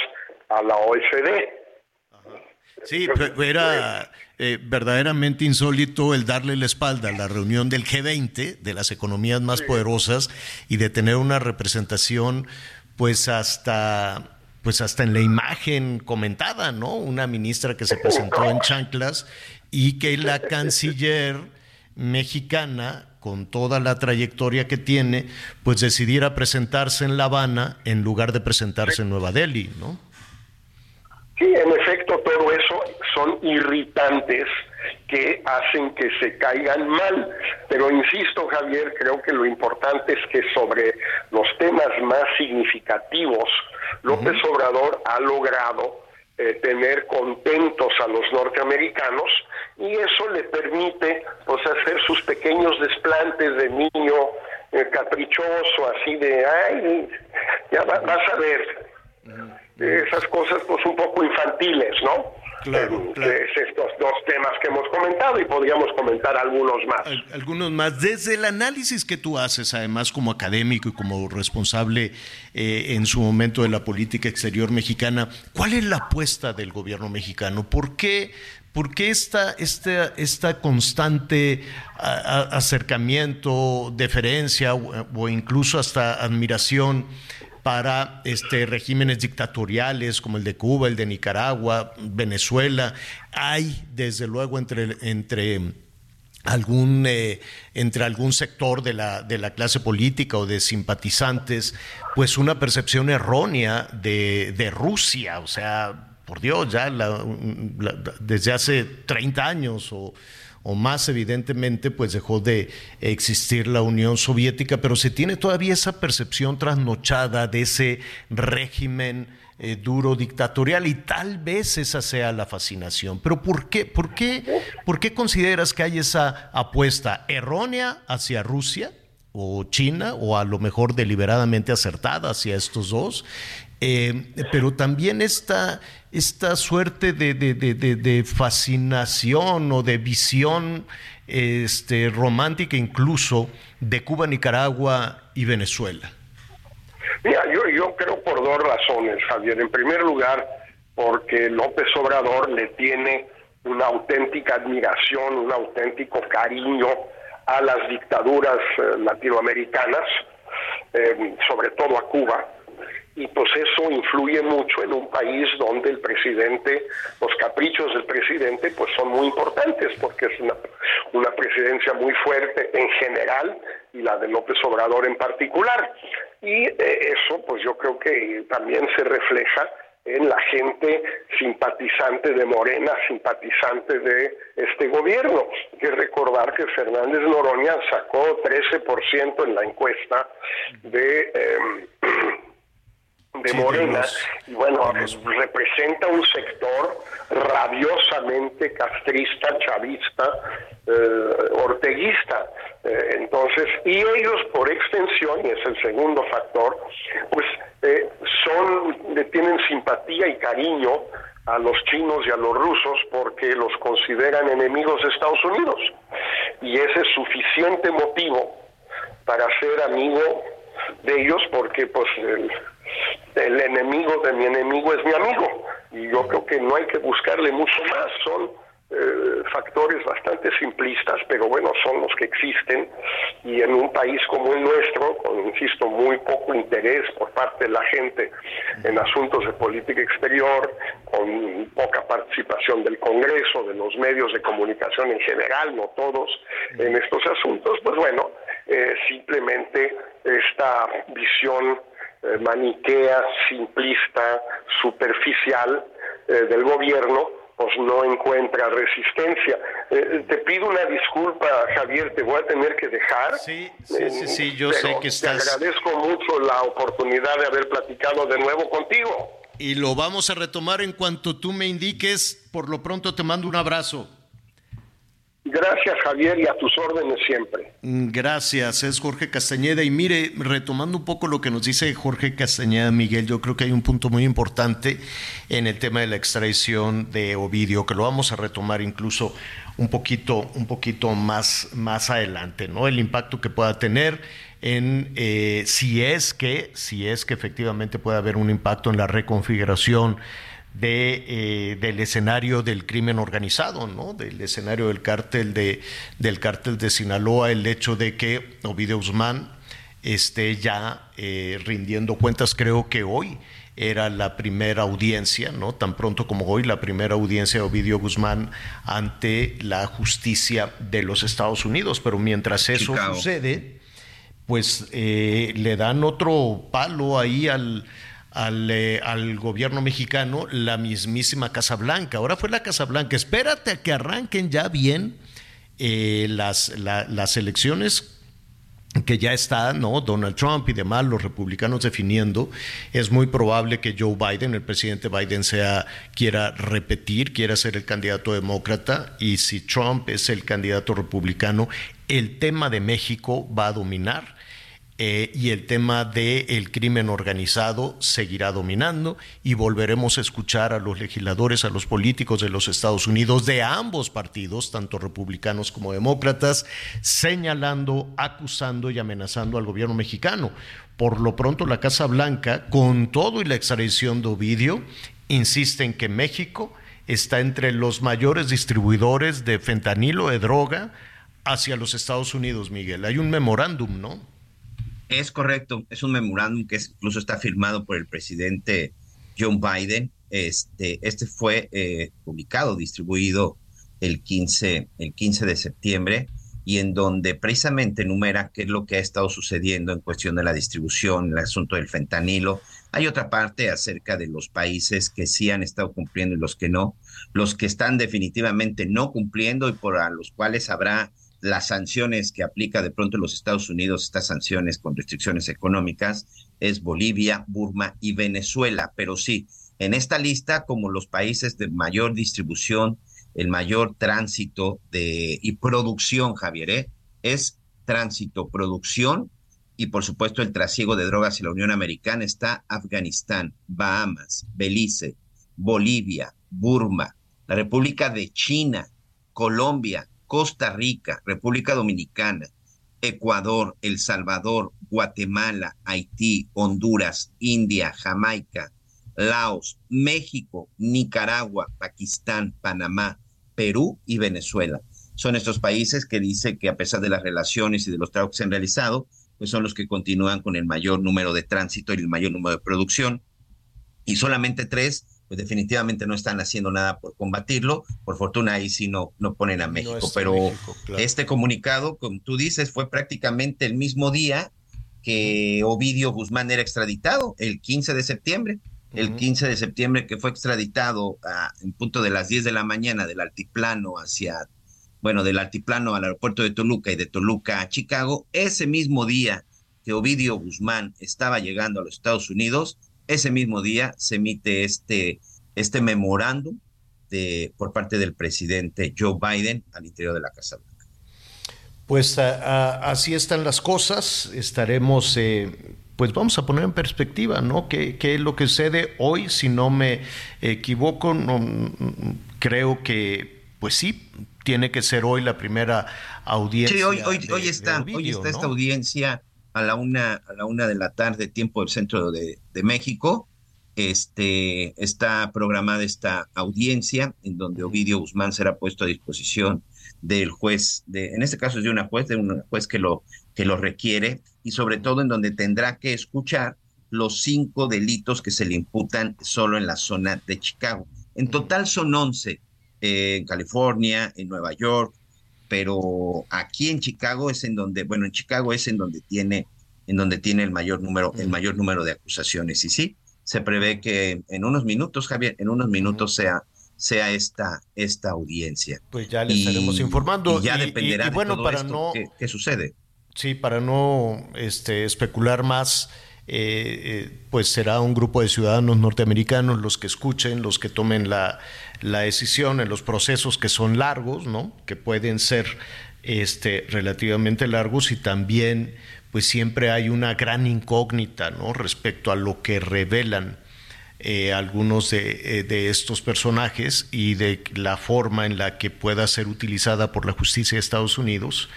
[SPEAKER 13] a la OECD.
[SPEAKER 5] Sí, pero era eh, verdaderamente insólito el darle la espalda a la reunión del G20, de las economías más poderosas, y de tener una representación, pues hasta pues hasta en la imagen comentada, ¿no? Una ministra que se presentó en chanclas y que la canciller mexicana, con toda la trayectoria que tiene, pues decidiera presentarse en La Habana en lugar de presentarse en Nueva Delhi, ¿no?
[SPEAKER 13] Sí, en efecto, todo eso son irritantes que hacen que se caigan mal. Pero insisto, Javier, creo que lo importante es que sobre los temas más significativos, López Obrador ha logrado eh, tener contentos a los norteamericanos y eso le permite pues hacer sus pequeños desplantes de niño eh, caprichoso, así de, ay, ya vas a ver esas cosas pues un poco infantiles, ¿no?
[SPEAKER 5] Claro,
[SPEAKER 13] Es estos dos temas que hemos comentado y podríamos comentar algunos más.
[SPEAKER 5] Algunos más. Desde el análisis que tú haces, además como académico y como responsable eh, en su momento de la política exterior mexicana, ¿cuál es la apuesta del gobierno mexicano? ¿Por qué, por qué esta, esta, esta constante acercamiento, deferencia o incluso hasta admiración? Para este, regímenes dictatoriales como el de Cuba, el de Nicaragua, Venezuela. Hay, desde luego, entre, entre algún eh, entre algún sector de la, de la clase política o de simpatizantes, pues una percepción errónea de, de Rusia, o sea, por Dios, ya desde hace 30 años o o más evidentemente, pues dejó de existir la Unión Soviética, pero se tiene todavía esa percepción trasnochada de ese régimen eh, duro dictatorial y tal vez esa sea la fascinación. Pero ¿por qué, por qué, por qué consideras que hay esa apuesta errónea hacia Rusia? o China, o a lo mejor deliberadamente acertada hacia estos dos, eh, pero también esta, esta suerte de, fascinación o de visión este, romántica incluso de Cuba, Nicaragua y Venezuela.
[SPEAKER 13] Mira, yo, yo creo por dos razones, Javier. En primer lugar, porque López Obrador le tiene una auténtica admiración, un auténtico cariño a las dictaduras eh, latinoamericanas, eh, sobre todo a Cuba y pues eso influye mucho en un país donde el presidente, los caprichos del presidente pues son muy importantes porque es una, presidencia muy fuerte en general y la de López Obrador en particular. Y eh, eso pues yo creo que también se refleja en la gente simpatizante de Morena, simpatizante de este gobierno. Hay que recordar que Fernández Noroña sacó 13% en la encuesta de... Em, de Morena, y bueno, representa un sector rabiosamente castrista, chavista, eh, orteguista. Eh, entonces, y ellos por extensión, y es el segundo factor, pues eh, son, tienen simpatía y cariño a los chinos y a los rusos porque los consideran enemigos de Estados Unidos. Y ese es suficiente motivo para ser amigo de ellos porque pues el, el enemigo de mi enemigo es mi amigo. Y yo creo que no hay que buscarle mucho más, son eh, factores bastante simplistas, pero bueno, son los que existen y en un país como el nuestro, con, insisto, muy poco interés por parte de la gente en asuntos de política exterior, con poca participación del Congreso, de los medios de comunicación en general, no todos, en estos asuntos, pues bueno, eh, simplemente esta visión eh, maniquea, simplista, superficial del gobierno, pues no encuentra resistencia. Eh, te pido una disculpa, Javier, te voy a tener que dejar.
[SPEAKER 5] Sí, sí, sí, sí yo sé que estás...
[SPEAKER 13] Te agradezco mucho la oportunidad de haber platicado de nuevo contigo.
[SPEAKER 5] Y lo vamos a retomar en cuanto tú me indiques. Por lo pronto te mando un abrazo.
[SPEAKER 13] Gracias, Javier, y a tus órdenes siempre.
[SPEAKER 5] Mm, gracias, es Jorge Castañeda. Y mire, retomando un poco lo que nos dice Jorge Castañeda, Miguel, yo creo que hay un punto muy importante en el tema de la extradición de Ovidio, que lo vamos a retomar incluso un poquito, un poquito más, más adelante, ¿no? El impacto que pueda tener en eh, si es que, si es que efectivamente puede haber un impacto en la reconfiguración de, eh, del escenario del crimen organizado, ¿no? del escenario del cártel de, del cártel de Sinaloa, el hecho de que Ovidio Guzmán esté ya eh, rindiendo cuentas, creo que hoy era la primera audiencia, ¿no? Tan pronto como hoy, la primera audiencia de Ovidio Guzmán ante la justicia de los Estados Unidos. Pero mientras eso sucede, pues eh, le dan otro palo ahí al, eh, al, gobierno mexicano la mismísima Casa Blanca. Ahora fue la Casa Blanca. Espérate a que arranquen ya bien eh, las, las elecciones que ya está, ¿no? Donald Trump y demás, los republicanos definiendo, es muy probable que Joe Biden, el presidente Biden, sea, quiera repetir, quiera ser el candidato demócrata, y si Trump es el candidato republicano, el tema de México va a dominar eh, y el tema del crimen organizado seguirá dominando y volveremos a escuchar a los legisladores, a los políticos de los Estados Unidos de ambos partidos, tanto republicanos como demócratas, señalando, acusando y amenazando al gobierno mexicano. Por lo pronto, la Casa Blanca, con todo y la extradición de Ovidio, insiste en que México está entre los mayores distribuidores de fentanilo, de droga, hacia los Estados Unidos, Miguel. Hay un memorándum, ¿no?
[SPEAKER 7] Es correcto, es un memorándum que incluso está firmado por el presidente John Biden. Este, este fue eh, publicado, distribuido el 15, el 15 de septiembre y en donde precisamente enumera qué es lo que ha estado sucediendo en cuestión de la distribución, el asunto del fentanilo. Hay otra parte acerca de los países que sí han estado cumpliendo y los que no, los que están definitivamente no cumpliendo y por a los cuales habrá las sanciones que aplica de pronto los Estados Unidos, estas sanciones con restricciones económicas, es Bolivia, Burma y Venezuela. Pero sí, en esta lista, como los países de mayor distribución, el mayor tránsito de, y producción, Javier, ¿eh? es tránsito, producción y por supuesto el trasiego de drogas en la Unión Americana está Afganistán, Bahamas, Belice, Bolivia, Burma, la República de China, Colombia, Costa Rica, República Dominicana, Ecuador, El Salvador, Guatemala, Haití, Honduras, India, Jamaica, Laos, México, Nicaragua, Pakistán, Panamá, Perú y Venezuela. Son estos países que dice que a pesar de las relaciones y de los trabajos que se han realizado, pues son los que continúan con el mayor número de tránsito y el mayor número de producción. Y solamente tres pues definitivamente no están haciendo nada por combatirlo. Por fortuna ahí sí no, no ponen a México, pero este comunicado, como tú dices, fue prácticamente el mismo día que Ovidio Guzmán era extraditado, el 15 de septiembre. El 15 de septiembre que fue extraditado a, en punto de las 10 de la mañana del altiplano hacia, bueno, del altiplano al aeropuerto de Toluca y de Toluca a Chicago, ese mismo día que Ovidio Guzmán estaba llegando a los Estados Unidos, ese mismo día se emite este, este memorándum de, por parte del presidente Joe Biden al interior de la Casa Blanca.
[SPEAKER 5] Pues así están las cosas. Estaremos, eh, pues vamos a poner en perspectiva, ¿no? ¿Qué, ¿Qué, es lo que sucede hoy? Si no me equivoco, no, creo que, pues sí, tiene que ser hoy la primera audiencia.
[SPEAKER 7] Sí, hoy, hoy, hoy está, hoy está esta audiencia a la una a la una de la tarde, tiempo del centro de, de México. Este está programada esta audiencia en donde Ovidio Guzmán será puesto a disposición del juez, de, en este caso es de una juez, de un juez que lo, que lo requiere, y sobre todo en donde tendrá que escuchar los cinco delitos que se le imputan solo en la zona de Chicago. En total son once eh, en California, en Nueva York, pero aquí en Chicago es en donde, bueno, en Chicago es en donde tiene, en donde tiene el mayor número, el mayor número de acusaciones. Y sí, se prevé que en unos minutos, Javier, en unos minutos sea sea esta, esta audiencia.
[SPEAKER 5] Pues ya le estaremos informando.
[SPEAKER 7] Y ya dependerá bueno, para no, qué, sucede.
[SPEAKER 5] Sí, para no este, especular más, eh, eh, pues será un grupo de ciudadanos norteamericanos los que escuchen, los que tomen la, la decisión en los procesos que son largos, ¿no? Que pueden ser este, relativamente largos y también pues siempre hay una gran incógnita, ¿no? Respecto a lo que revelan eh, algunos eh, de, estos personajes y de la forma en la que pueda ser utilizada por la justicia de Estados Unidos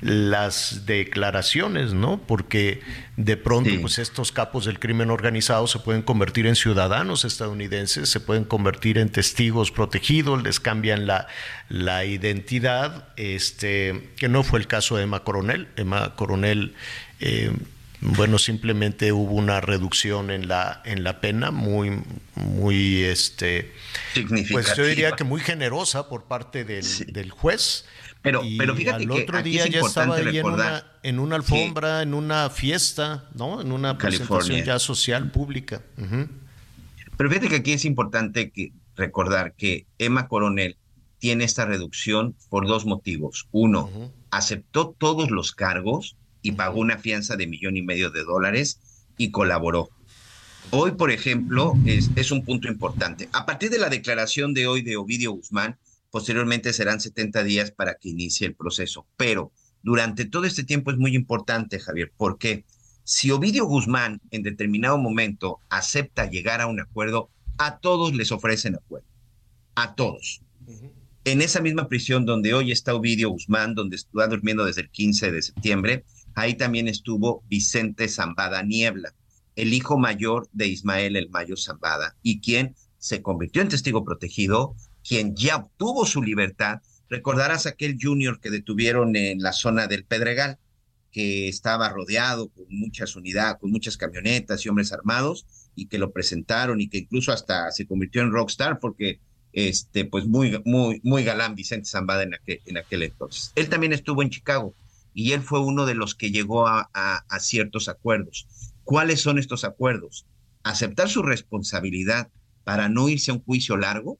[SPEAKER 5] las declaraciones, ¿no? Porque de pronto, pues estos capos del crimen organizado se pueden convertir en ciudadanos estadounidenses, se pueden convertir en testigos protegidos, les cambian la, la identidad, este, que no fue el caso de Emma Coronel. Emma Coronel eh, bueno, simplemente hubo una reducción en la en la pena muy muy este pues yo diría que muy generosa por parte del, del juez.
[SPEAKER 7] Pero, pero fíjate
[SPEAKER 5] al otro día ya estaba ahí en una, en una alfombra, en una fiesta, ¿no? En una presentación ya social pública.
[SPEAKER 7] Pero fíjate que aquí es importante que recordar que Emma Coronel tiene esta reducción por dos motivos. Uno, aceptó todos los cargos y pagó una fianza de millón y medio de dólares y colaboró. Hoy, por ejemplo, es, es, un punto importante. A partir de la declaración de hoy de Ovidio Guzmán, posteriormente serán 70 días para que inicie el proceso. Pero durante todo este tiempo es muy importante, Javier, porque si Ovidio Guzmán en determinado momento acepta llegar a un acuerdo, a todos les ofrecen acuerdo. A todos. En esa misma prisión donde hoy está Ovidio Guzmán, donde está durmiendo desde el 15 de septiembre, Ahí también estuvo Vicente Zambada Niebla, el hijo mayor de Ismael El Mayo Zambada, y quien se convirtió en testigo protegido, quien ya obtuvo su libertad. Recordarás aquel junior que detuvieron en la zona del Pedregal, que estaba rodeado con muchas unidades, con muchas camionetas y hombres armados, y que lo presentaron y que incluso hasta se convirtió en rockstar porque este, pues muy, muy, muy galán Vicente Zambada en aquel, en aquel entonces. Él también estuvo en Chicago y él fue uno de los que llegó a, ciertos acuerdos. ¿Cuáles son estos acuerdos? Aceptar su responsabilidad para no irse a un juicio largo,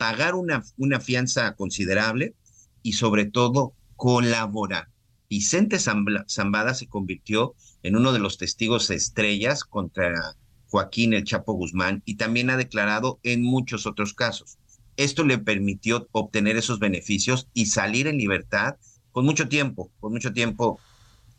[SPEAKER 7] pagar una, una fianza considerable y sobre todo colaborar. Vicente Zambada se convirtió en uno de los testigos estrellas contra Joaquín el Chapo Guzmán y también ha declarado en muchos otros casos. Esto le permitió obtener esos beneficios y salir en libertad con mucho tiempo, con mucho tiempo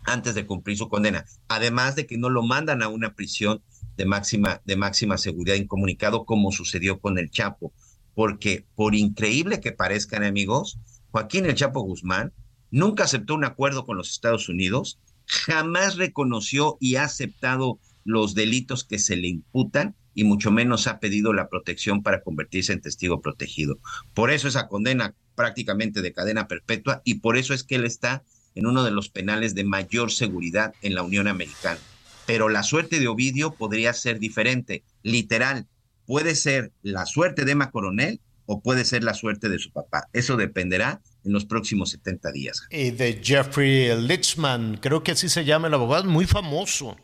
[SPEAKER 7] antes de cumplir su condena. Además de que no lo mandan a una prisión de máxima, de máxima seguridad incomunicado como sucedió con el Chapo. Porque por increíble que parezcan amigos, Joaquín el Chapo Guzmán nunca aceptó un acuerdo con los Estados Unidos, jamás reconoció y ha aceptado los delitos que se le imputan y mucho menos ha pedido la protección para convertirse en testigo protegido. Por eso esa condena prácticamente de cadena perpetua y por eso es que él está en uno de los penales de mayor seguridad en la Unión Americana. Pero la suerte de Ovidio podría ser diferente, literal. Puede ser la suerte de Emma Coronel o puede ser la suerte de su papá. Eso dependerá en los próximos 70 días.
[SPEAKER 5] Y de Jeffrey Litzman, creo que así se llama el abogado, muy famoso.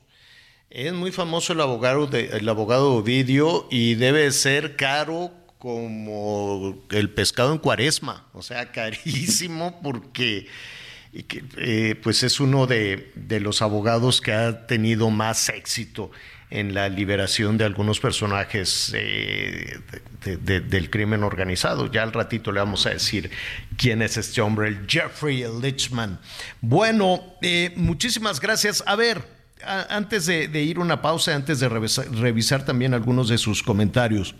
[SPEAKER 5] Es muy famoso el abogado, de, el abogado Ovidio y debe ser caro como el pescado en cuaresma, o sea, carísimo porque eh, pues es uno de, de, los abogados que ha tenido más éxito en la liberación de algunos personajes eh, del crimen organizado. Ya al ratito le vamos a decir quién es este hombre, el Jeffrey Lichman. Bueno, eh, muchísimas gracias. A ver, antes de, de, ir una pausa, antes de revisar también algunos de sus comentarios.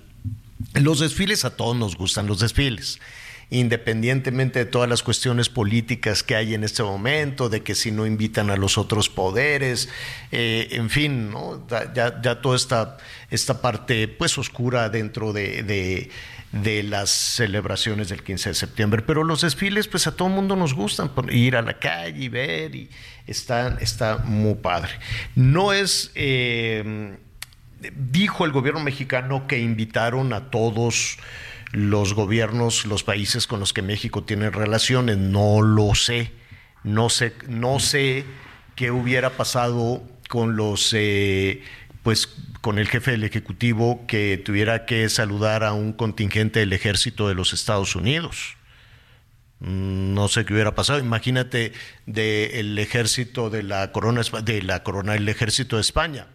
[SPEAKER 5] Los desfiles a todos nos gustan los desfiles independientemente de todas las cuestiones políticas que hay en este momento, de que si no invitan a los otros poderes, eh, en fin, ya, ya toda esta, esta parte pues oscura dentro de, de, las celebraciones del 15 de septiembre. Pero los desfiles, pues a todo el mundo nos gustan, ir a la calle y ver, y está, está muy padre. No es... Eh, dijo el gobierno mexicano que invitaron a todos los gobiernos, los países con los que México tiene relaciones. No lo sé. No sé, no sé qué hubiera pasado con los eh, pues con el jefe del ejecutivo que tuviera que saludar a un contingente del ejército de los Estados Unidos. Mm, no sé qué hubiera pasado. Imagínate del ejército de la corona de la corona del ejército de España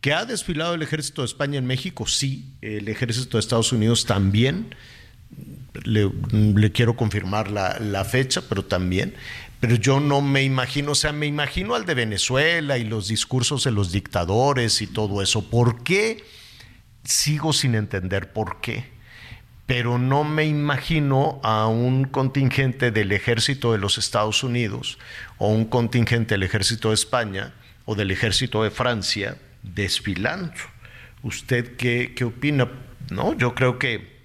[SPEAKER 5] ¿Que ha desfilado el ejército de España en México? Sí, el ejército de Estados Unidos también. Le, quiero confirmar la, fecha, pero también. Pero yo no me imagino, o sea, me imagino al de Venezuela y los discursos de los dictadores y todo eso. ¿Por qué? Sigo sin entender por qué. Pero no me imagino a un contingente del ejército de los Estados Unidos o un contingente del ejército de España o del ejército de Francia desfilando. ¿Usted qué, qué opina? No, yo creo que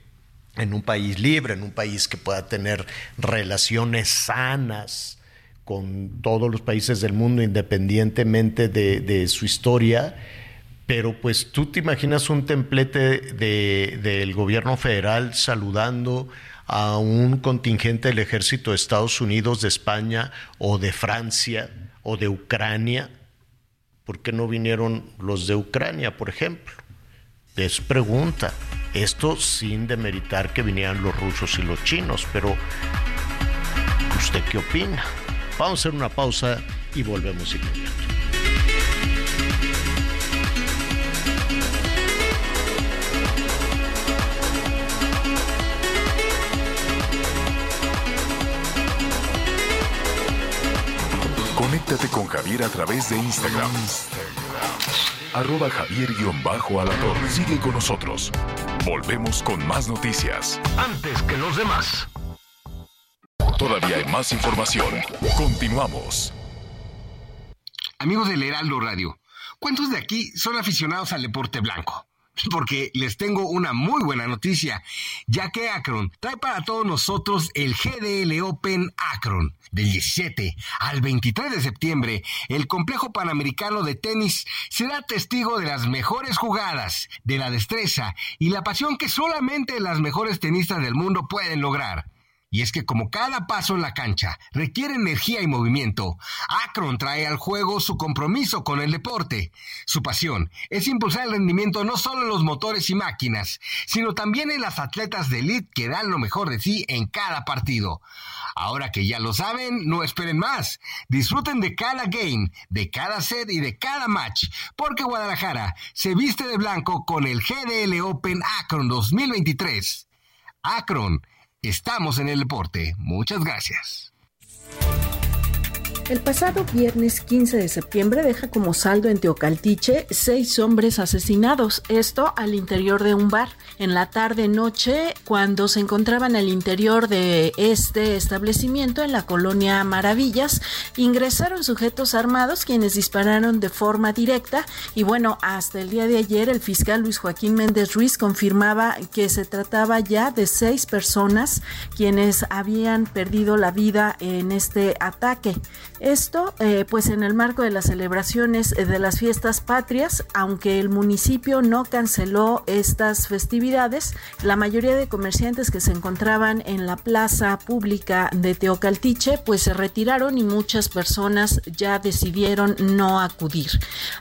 [SPEAKER 5] en un país libre, en un país que pueda tener relaciones sanas con todos los países del mundo, independientemente de, su historia, pero pues tú te imaginas un templete del gobierno federal saludando a un contingente del ejército de Estados Unidos, de España o de Francia o de Ucrania, ¿Por qué no vinieron los de Ucrania, por ejemplo? Es pregunta. Esto sin demeritar que vinieran los rusos y los chinos, pero ¿usted qué opina? Vamos a hacer una pausa y volvemos inmediato.
[SPEAKER 3] Javier a través de Instagram. Arroba Javier-Alator. Sigue con nosotros. Volvemos con más noticias.
[SPEAKER 2] Antes que los demás.
[SPEAKER 3] Todavía hay más información. Continuamos.
[SPEAKER 10] Amigos del Heraldo Radio, ¿cuántos de aquí son aficionados al deporte blanco? porque les tengo una muy buena noticia, ya que Akron trae para todos nosotros el GDL Open Akron. Del 17 al 23 de septiembre, el complejo panamericano de tenis será testigo de las mejores jugadas, de la destreza y la pasión que solamente las mejores tenistas del mundo pueden lograr. Y es que como cada paso en la cancha requiere energía y movimiento, Akron trae al juego su compromiso con el deporte. Su pasión es impulsar el rendimiento no solo en los motores y máquinas, sino también en las atletas de elite que dan lo mejor de sí en cada partido. Ahora que ya lo saben, no esperen más. Disfruten de cada game, de cada set y de cada match, porque Guadalajara se viste de blanco con el GDL Open Akron 2023. Akron Estamos en el deporte. Muchas gracias.
[SPEAKER 14] El pasado viernes 15 de septiembre deja como saldo en Teocaltiche seis hombres asesinados, esto al interior de un bar. En la tarde-noche, cuando se encontraban al interior de este establecimiento en la colonia Maravillas, ingresaron sujetos armados quienes dispararon de forma directa y bueno, hasta el día de ayer el fiscal Luis Joaquín Méndez Ruiz confirmaba que se trataba ya de seis personas quienes habían perdido la vida en este ataque. Esto, eh, pues en el marco de las celebraciones eh, de las fiestas patrias, aunque el municipio no canceló estas festividades, la mayoría de comerciantes que se encontraban en la plaza pública de Teocaltiche, pues se retiraron y muchas personas ya decidieron no acudir.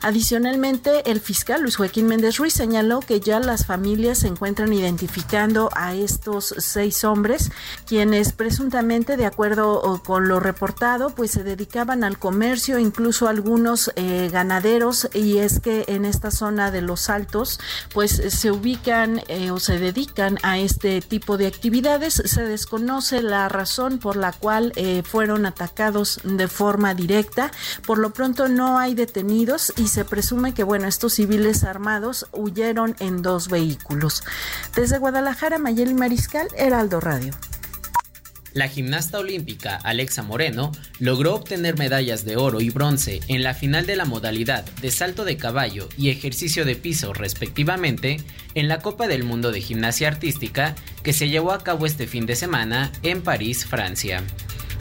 [SPEAKER 14] Adicionalmente, el fiscal Luis Joaquín Méndez Ruiz señaló que ya las familias se encuentran identificando a estos seis hombres, quienes presuntamente, de acuerdo con lo reportado, pues se dedican dedicaban al comercio, incluso algunos eh, ganaderos, y es que en esta zona de los altos, pues se ubican eh, o se dedican a este tipo de actividades. Se desconoce la razón por la cual eh, fueron atacados de forma directa. Por lo pronto no hay detenidos y se presume que, bueno, estos civiles armados huyeron en dos vehículos. Desde Guadalajara, Mayeli Mariscal, Heraldo Radio.
[SPEAKER 15] La gimnasta olímpica Alexa Moreno logró obtener medallas de oro y bronce en la final de la modalidad de salto de caballo y ejercicio de piso respectivamente en la Copa del Mundo de Gimnasia Artística que se llevó a cabo este fin de semana en París, Francia.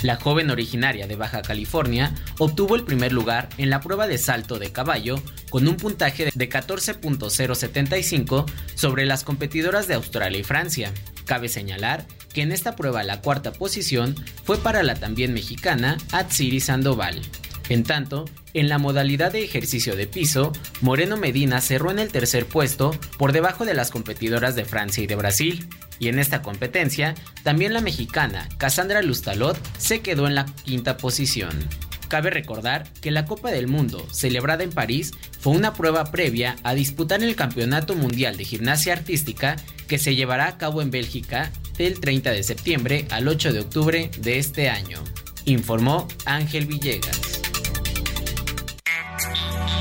[SPEAKER 15] La joven originaria de Baja California obtuvo el primer lugar en la prueba de salto de caballo con un puntaje de 14.075 sobre las competidoras de Australia y Francia. Cabe señalar que en esta prueba la cuarta posición fue para la también mexicana Atsiri Sandoval. En tanto, en la modalidad de ejercicio de piso, Moreno Medina cerró en el tercer puesto por debajo de las competidoras de Francia y de Brasil, y en esta competencia, también la mexicana Cassandra Lustalot se quedó en la quinta posición. Cabe recordar que la Copa del Mundo, celebrada en París, fue una prueba previa a disputar el Campeonato Mundial de Gimnasia Artística que se llevará a cabo en Bélgica del 30 de septiembre al 8 de octubre de este año, informó Ángel Villegas.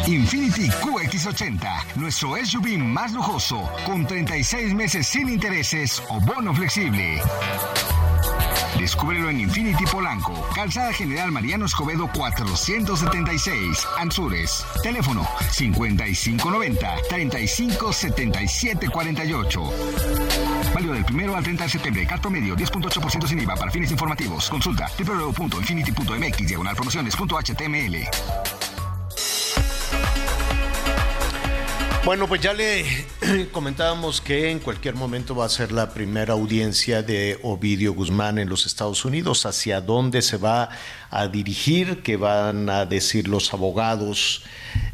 [SPEAKER 10] Infinity QX80, nuestro SUV más lujoso, con 36 meses sin intereses o bono flexible. Descúbrelo en Infinity Polanco, Calzada General Mariano Escobedo 476, Anzures. Teléfono 5590-357748. Válido del primero al 30 de septiembre. Cat promedio 10.8% sin IVA para fines informativos. Consulta www.infinity.mx diagonal promociones.html.
[SPEAKER 5] Bueno, pues ya le comentábamos que en cualquier momento va a ser la primera audiencia de Ovidio Guzmán en los Estados Unidos. ¿Hacia dónde se va a dirigir? ¿Qué van a decir los abogados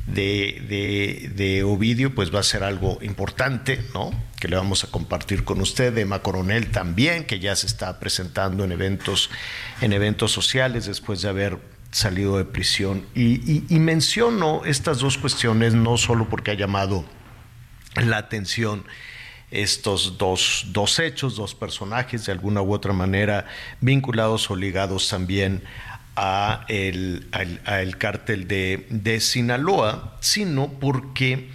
[SPEAKER 5] de, Ovidio? Pues va a ser algo importante, ¿no? Que le vamos a compartir con usted. Emma Coronel también, que ya se está presentando en eventos, en eventos sociales después de haber salido de prisión. Y, menciono estas dos cuestiones no solo porque ha llamado la atención estos dos, dos hechos, dos personajes de alguna u otra manera vinculados o ligados también a el, al, cártel de, de, Sinaloa, sino porque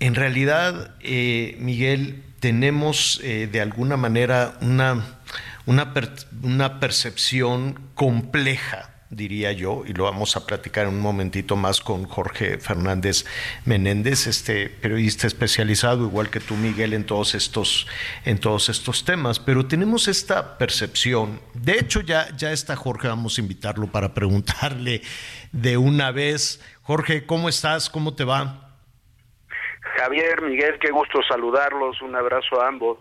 [SPEAKER 5] en realidad, eh, Miguel, tenemos eh, de alguna manera una, una, una percepción compleja diría yo, y lo vamos a platicar un momentito más con Jorge Fernández Menéndez, este periodista especializado, igual que tú, Miguel, en todos estos, en todos estos temas. Pero tenemos esta percepción. De hecho, ya, ya está Jorge, vamos a invitarlo para preguntarle de una vez. Jorge, ¿cómo estás? ¿Cómo te va?
[SPEAKER 16] Javier, Miguel, qué gusto saludarlos. Un abrazo a ambos.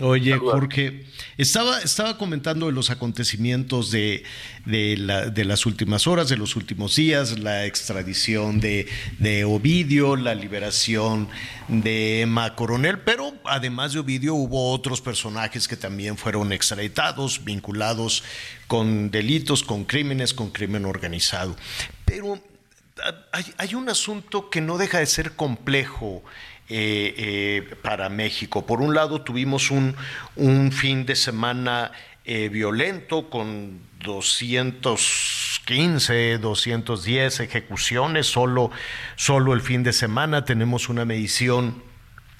[SPEAKER 5] Oye, Jorge, estaba, estaba comentando de los acontecimientos de, de, la, de, las últimas horas, de los últimos días, la extradición de, de, Ovidio, la liberación de Emma Coronel, pero además de Ovidio hubo otros personajes que también fueron extraditados, vinculados con delitos, con crímenes, con crimen organizado. Pero hay, hay un asunto que no deja de ser complejo eh, eh, para México. Por un lado, tuvimos un, un fin de semana eh, violento con 215, 210 ejecuciones solo, solo el fin de semana. Tenemos una medición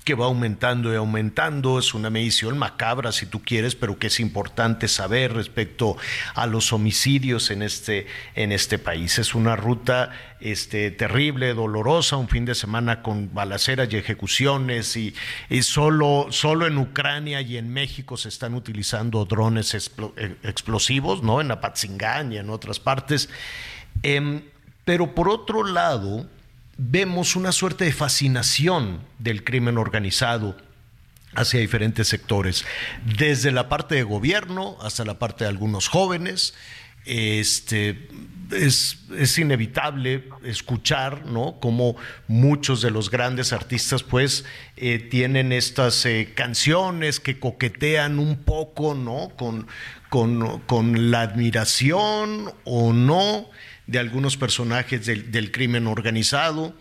[SPEAKER 5] que va aumentando y aumentando, es una medición macabra si tú quieres, pero que es importante saber respecto a los homicidios en este, en este país. Es una ruta este, terrible, dolorosa, un fin de semana con balaceras y ejecuciones y, y solo, solo en Ucrania y en México se están utilizando drones eh, explosivos, ¿no? En Apatzingán y en otras partes. Em, pero por otro lado, vemos una suerte de fascinación del crimen organizado hacia diferentes sectores, desde la parte de gobierno hasta la parte de algunos jóvenes. Este, es, inevitable escuchar, ¿no? Como muchos de los grandes artistas, pues, eh, tienen estas eh, canciones que coquetean un poco, ¿no? Con, con, con, la admiración o no de algunos personajes del, del crimen organizado.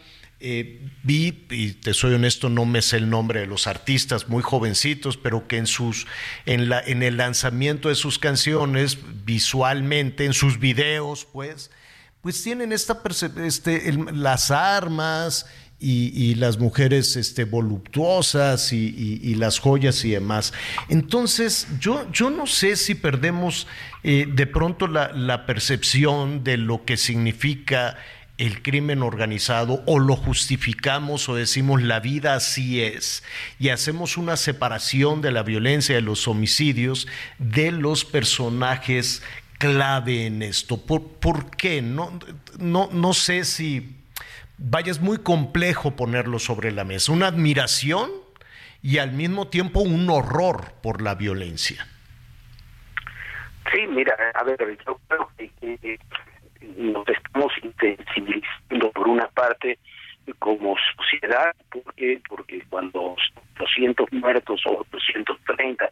[SPEAKER 5] Eh, vi, y te soy honesto, no me sé el nombre de los artistas muy jovencitos, pero que en, sus, en, la, en el lanzamiento de sus canciones, visualmente, en sus videos, pues, pues tienen esta este, las armas y, las mujeres este, voluptuosas y, las joyas y demás. Entonces, yo, yo no sé si perdemos eh, de pronto la, la percepción de lo que significa el crimen organizado o lo justificamos o decimos la vida así es y hacemos una separación de la violencia de los homicidios de los personajes clave en esto. ¿Por, qué? No, no, no sé si, vaya, es muy complejo ponerlo sobre la mesa. Una admiración y al mismo tiempo un horror por la violencia.
[SPEAKER 16] Sí, mira, a ver, yo creo que nos estamos insensibilizando por una parte como sociedad, porque porque cuando 200 muertos o 230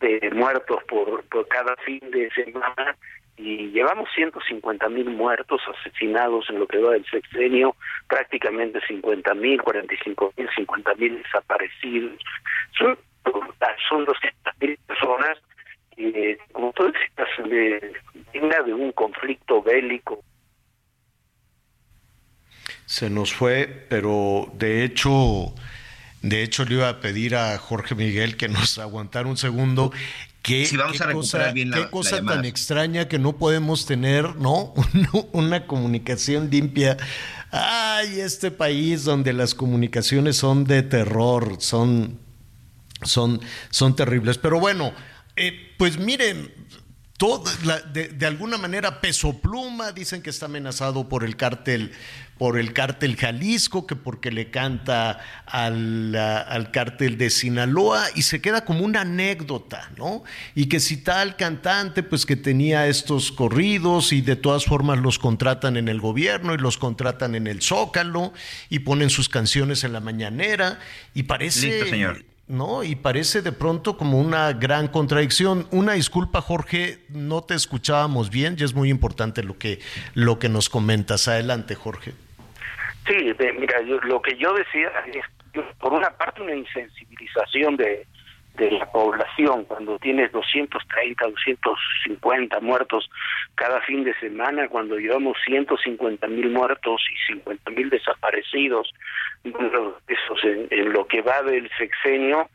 [SPEAKER 16] de muertos por, por cada fin de semana y llevamos 150 mil muertos asesinados en lo que va del sexenio, prácticamente 50 mil, 45 mil, 50 mil desaparecidos. Son, son 200 mil personas eh, como tú decías, de, digna de un conflicto bélico.
[SPEAKER 5] Se nos fue, pero de hecho, de hecho le iba a pedir a Jorge Miguel que nos aguantara un segundo. Qué, cosa, qué cosa tan extraña que no podemos tener, ¿no? Una comunicación limpia. Ay, este país donde las comunicaciones son de terror, son, son, son terribles. Pero bueno, eh, pues miren, de, alguna manera Peso Pluma dicen que está amenazado por el cártel por el cártel Jalisco, que porque le canta al, al, cártel de Sinaloa y se queda como una anécdota, ¿no? Y que si tal cantante, pues que tenía estos corridos y de todas formas los contratan en el gobierno y los contratan en el Zócalo y ponen sus canciones en la mañanera y parece...
[SPEAKER 7] Listo, señor
[SPEAKER 5] ¿no? Y parece de pronto como una gran contradicción. Una disculpa, Jorge, no te escuchábamos bien y es muy importante lo que, lo que nos comentas. Adelante, Jorge.
[SPEAKER 16] Sí, mira, lo que yo decía es, por una parte, una insensibilización de, de la población, cuando tienes 230, 250 muertos cada fin de semana, cuando llevamos 150 mil muertos y 50 mil desaparecidos, esos en, lo que va del sexenio,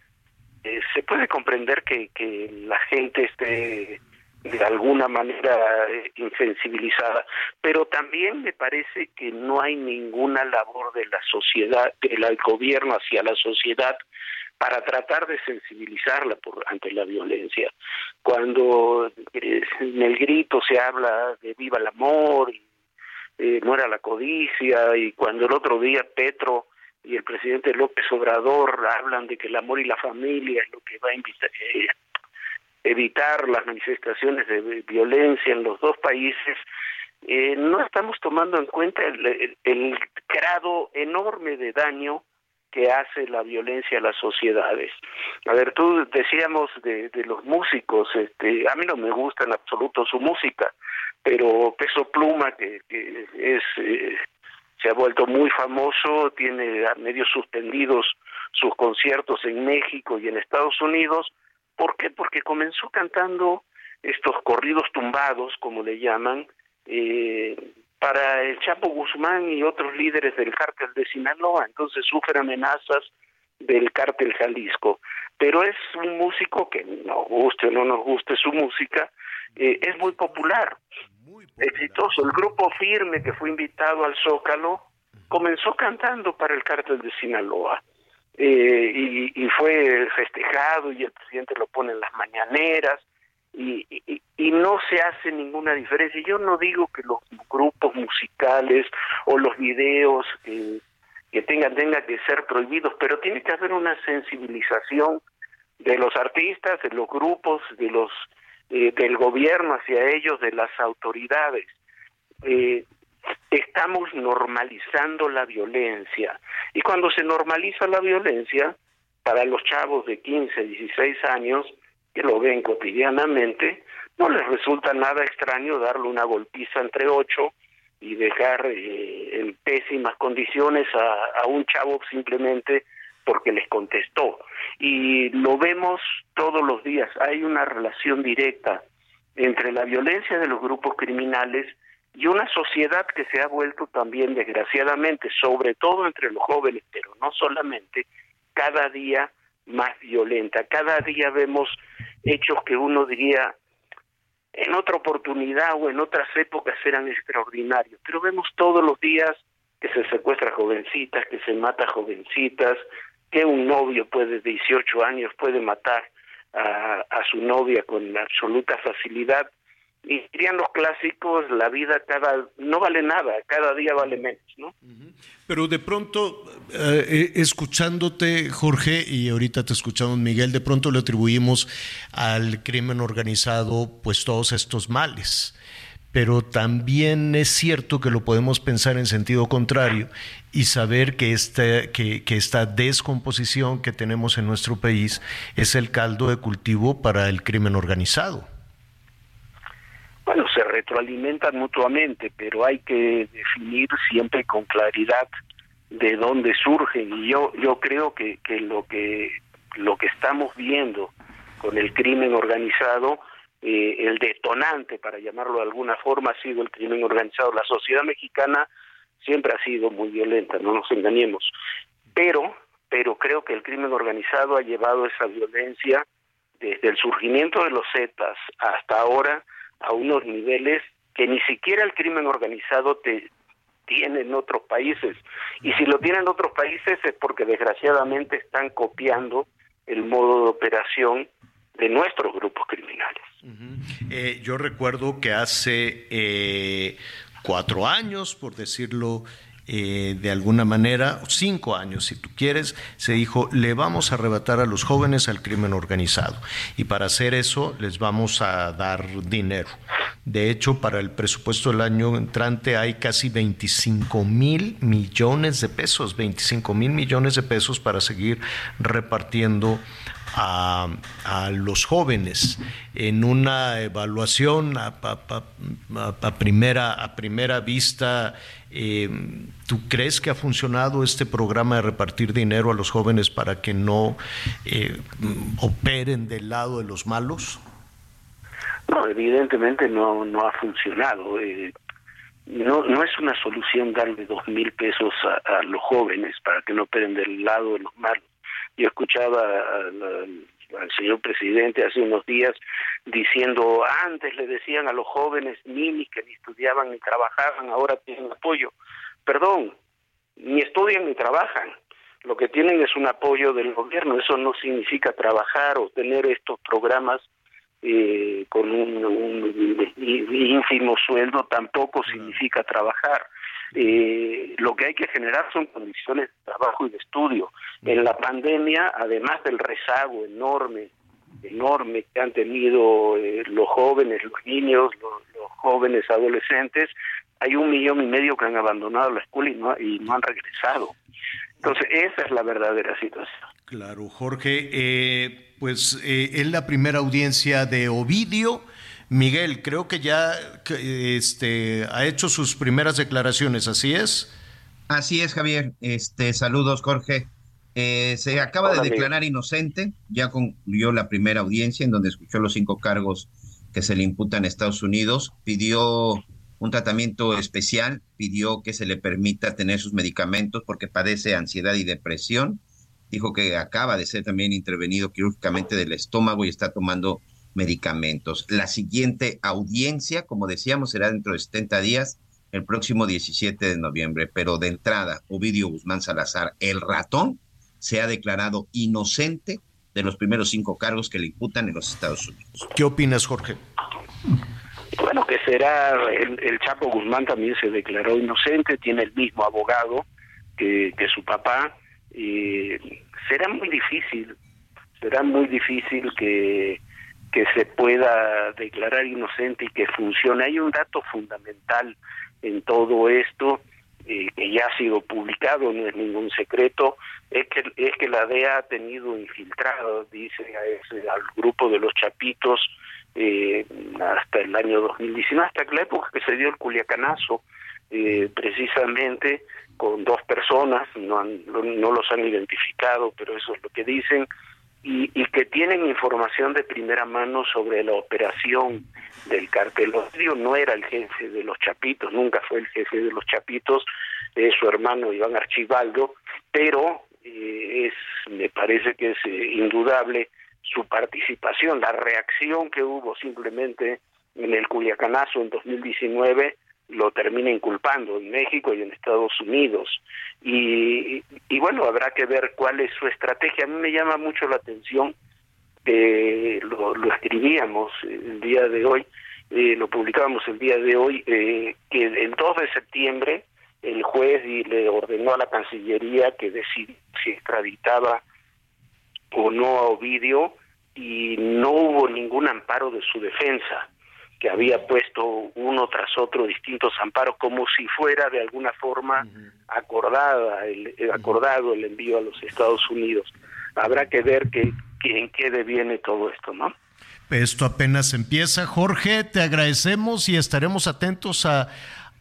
[SPEAKER 16] eh, se puede comprender que, que la gente esté de alguna manera eh, insensibilizada, pero también me parece que no hay ninguna labor de la sociedad, del gobierno hacia la sociedad para tratar de sensibilizarla por, ante la violencia. Cuando eh, en el grito se habla de viva el amor, y, eh, muera la codicia, y cuando el otro día Petro y el presidente López Obrador hablan de que el amor y la familia es lo que va a eh, evitar las manifestaciones de violencia en los dos países, eh, no estamos tomando en cuenta el, el grado enorme de daño que hace la violencia a las sociedades. A ver, tú decíamos de, de los músicos, este, a mí no me gusta en absoluto su música, pero Peso Pluma, que, que es eh, se ha vuelto muy famoso, tiene a medios suspendidos sus conciertos en México y en Estados Unidos. ¿Por qué? Porque comenzó cantando estos corridos tumbados, como le llaman, eh, para el Chapo Guzmán y otros líderes del cártel de Sinaloa, entonces sufre amenazas del cártel Jalisco. Pero es un músico que nos guste o no nos guste su música, eh, es muy popular, exitoso. El grupo Firme, que fue invitado al Zócalo, comenzó cantando para el cártel de Sinaloa. Eh, y, y, fue festejado y el presidente lo pone en las mañaneras y, y, no se hace ninguna diferencia. Yo no digo que los grupos musicales o los videos que tengan, tengan que ser prohibidos, pero tiene que haber una sensibilización de los artistas, de los grupos, de los eh, del gobierno hacia ellos, de las autoridades. eh, estamos normalizando la violencia. Y cuando se normaliza la violencia, para los chavos de 15, 16 años, lo ven cotidianamente, no les resulta nada extraño darle una golpiza entre ocho y dejar eh, en pésimas condiciones a un chavo simplemente porque les contestó. Y lo vemos todos los días, hay una relación directa entre la violencia de los grupos criminales y una sociedad que se ha vuelto también, desgraciadamente, sobre todo entre los jóvenes, pero no solamente, cada día más violenta. Cada día vemos hechos que uno diría en otra oportunidad o en otras épocas eran extraordinarios, pero vemos todos los días que se secuestra jovencitas, que se mata jovencitas, que un novio puede de 18 años puede matar a, a su novia con absoluta facilidad y dirían los clásicos, la vida cada no vale nada, cada día vale menos, ¿no?
[SPEAKER 5] Pero de pronto, eh, eh, escuchándote, Jorge, y ahorita te escuchamos, Miguel, de pronto le atribuimos al crimen organizado pues todos estos males. Pero también es cierto que lo podemos pensar en sentido contrario y saber que esta, que, que esta descomposición que tenemos en nuestro país es el caldo de cultivo para el crimen organizado
[SPEAKER 16] bueno, se retroalimentan mutuamente, pero hay que definir siempre con claridad de dónde surgen. Y yo yo creo que, que lo que lo que estamos viendo con el crimen organizado eh, el detonante para llamarlo de alguna forma ha sido el crimen organizado. La sociedad mexicana siempre ha sido muy violenta no nos engañemos. Pero pero creo que el crimen organizado ha llevado esa violencia desde el surgimiento de los Zetas hasta ahora a unos niveles que ni siquiera el crimen organizado te tiene en otros países. Y si lo tienen en otros países es porque desgraciadamente están copiando el modo de operación de nuestros grupos criminales.
[SPEAKER 5] eh, yo recuerdo que hace eh, cuatro años, por decirlo eh, de alguna manera, cinco años si tú quieres, se dijo, le vamos a arrebatar a los jóvenes al crimen organizado y para hacer eso les vamos a dar dinero. De hecho, para el presupuesto del año entrante hay casi 25 mil millones de pesos, 25 mil millones de pesos para seguir repartiendo a, a, los jóvenes en una evaluación a, a, primera, a primera vista. Eh, ¿Tú crees que ha funcionado este programa de repartir dinero a los jóvenes para que no eh, operen del lado de los malos?
[SPEAKER 16] No, evidentemente no, no ha funcionado. Eh, no, no es una solución darle dos mil pesos a, los jóvenes para que no operen del lado de los malos yo escuchaba al, señor presidente hace unos días diciendo antes le decían a los jóvenes ni que ni estudiaban ni trabajaban, ahora tienen apoyo. Perdón, ni estudian ni trabajan. Lo que tienen es un apoyo del gobierno. Eso no significa trabajar o tener estos programas eh, con un, un, ínfimo sueldo, tampoco significa trabajar eh, lo que hay que generar son condiciones de trabajo y de estudio. En la pandemia, además del rezago enorme, enorme que han tenido eh, los jóvenes, los niños, los, los, jóvenes adolescentes, hay un millón y medio que han abandonado la escuela y no, y no han regresado. Entonces, esa es la verdadera situación.
[SPEAKER 5] Claro, Jorge, eh, pues eh, es la primera audiencia de Ovidio Miguel, creo que ya este, ha hecho sus primeras declaraciones, ¿así es?
[SPEAKER 7] Así es, Javier. Este, saludos, Jorge. Eh, se acaba Hola, de declarar amigo. inocente, ya concluyó la primera audiencia en donde escuchó los cinco cargos que se le imputan a Estados Unidos, pidió un tratamiento especial, pidió que se le permita tener sus medicamentos porque padece ansiedad y depresión, dijo que acaba de ser también intervenido quirúrgicamente del estómago y está tomando medicamentos. La siguiente audiencia, como decíamos, será dentro de 70 días, el próximo 17 de noviembre, pero de entrada, Ovidio Guzmán Salazar, el ratón, se ha declarado inocente de los primeros cinco cargos que le imputan en los Estados Unidos.
[SPEAKER 5] ¿Qué opinas, Jorge?
[SPEAKER 16] Bueno, que será, el, el Chapo Guzmán también se declaró inocente, tiene el mismo abogado que, que su papá, y será muy difícil, será muy difícil que que se pueda declarar inocente y que funcione. Hay un dato fundamental en todo esto eh, que ya ha sido publicado, no es ningún secreto, es que es que la DEA ha tenido infiltrado, dice al grupo de los chapitos eh, hasta el año 2019, hasta la época que se dio el culiacanazo, eh, precisamente con dos personas, no, no los han identificado, pero eso es lo que dicen, y, y, que tienen información de primera mano sobre la operación del cartel. Odio no era el jefe de los Chapitos, nunca fue el jefe de los Chapitos, es su hermano Iván Archibaldo, pero eh, es, me parece que es eh, indudable su participación, la reacción que hubo simplemente en el Culiacanazo en 2019 lo termina inculpando en México y en Estados Unidos. Y, y bueno, habrá que ver cuál es su estrategia. A mí me llama mucho la atención, que lo, lo escribíamos el día de hoy, eh, lo publicábamos el día de hoy, eh, que el 2 de septiembre el juez le ordenó a la Cancillería que decidiera si extraditaba o no a Ovidio y no hubo ningún amparo de su defensa que había puesto uno tras otro distintos amparos como si fuera de alguna forma acordada el, eh, acordado el envío a los Estados Unidos. Habrá que ver que, en qué deviene todo esto, ¿no?
[SPEAKER 5] Esto apenas empieza. Jorge, te agradecemos y estaremos atentos a,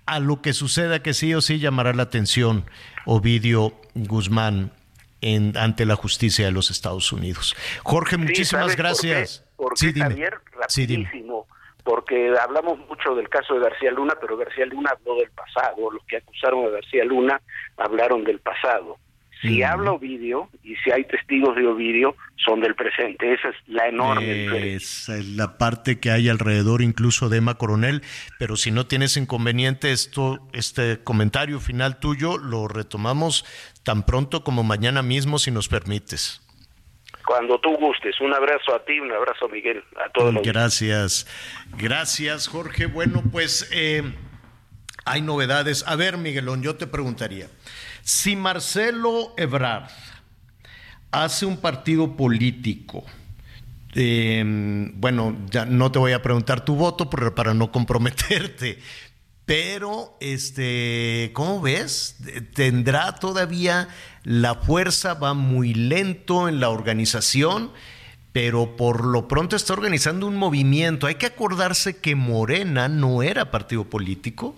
[SPEAKER 5] a lo que suceda que sí o sí llamará la atención Ovidio Guzmán en, ante la justicia de los Estados Unidos. Jorge, muchísimas gracias.
[SPEAKER 16] sí, Javier, rapidísimo porque hablamos mucho del caso de García Luna, pero García Luna habló del pasado, los que acusaron a García Luna hablaron del pasado. Si habla Ovidio y si hay testigos de Ovidio, son del presente. Esa es la enorme
[SPEAKER 5] Esa es la parte que hay alrededor incluso de Emma Coronel. Pero si no tienes inconveniente, esto, este comentario final tuyo lo retomamos tan pronto como mañana mismo, si nos permites.
[SPEAKER 16] Cuando tú gustes. Un abrazo a ti, un abrazo a Miguel, a todos.
[SPEAKER 5] Gracias. Gracias, Jorge. Bueno, pues eh, hay novedades. A ver, Miguelón, yo te preguntaría, si Marcelo Ebrard hace un partido político, em, bueno, ya no te voy a preguntar tu voto para no comprometerte, pero este, ¿cómo ves? ¿Tendrá todavía la fuerza? Va muy lento en la organización, pero por lo pronto está organizando un movimiento. Hay que acordarse que Morena no era partido político,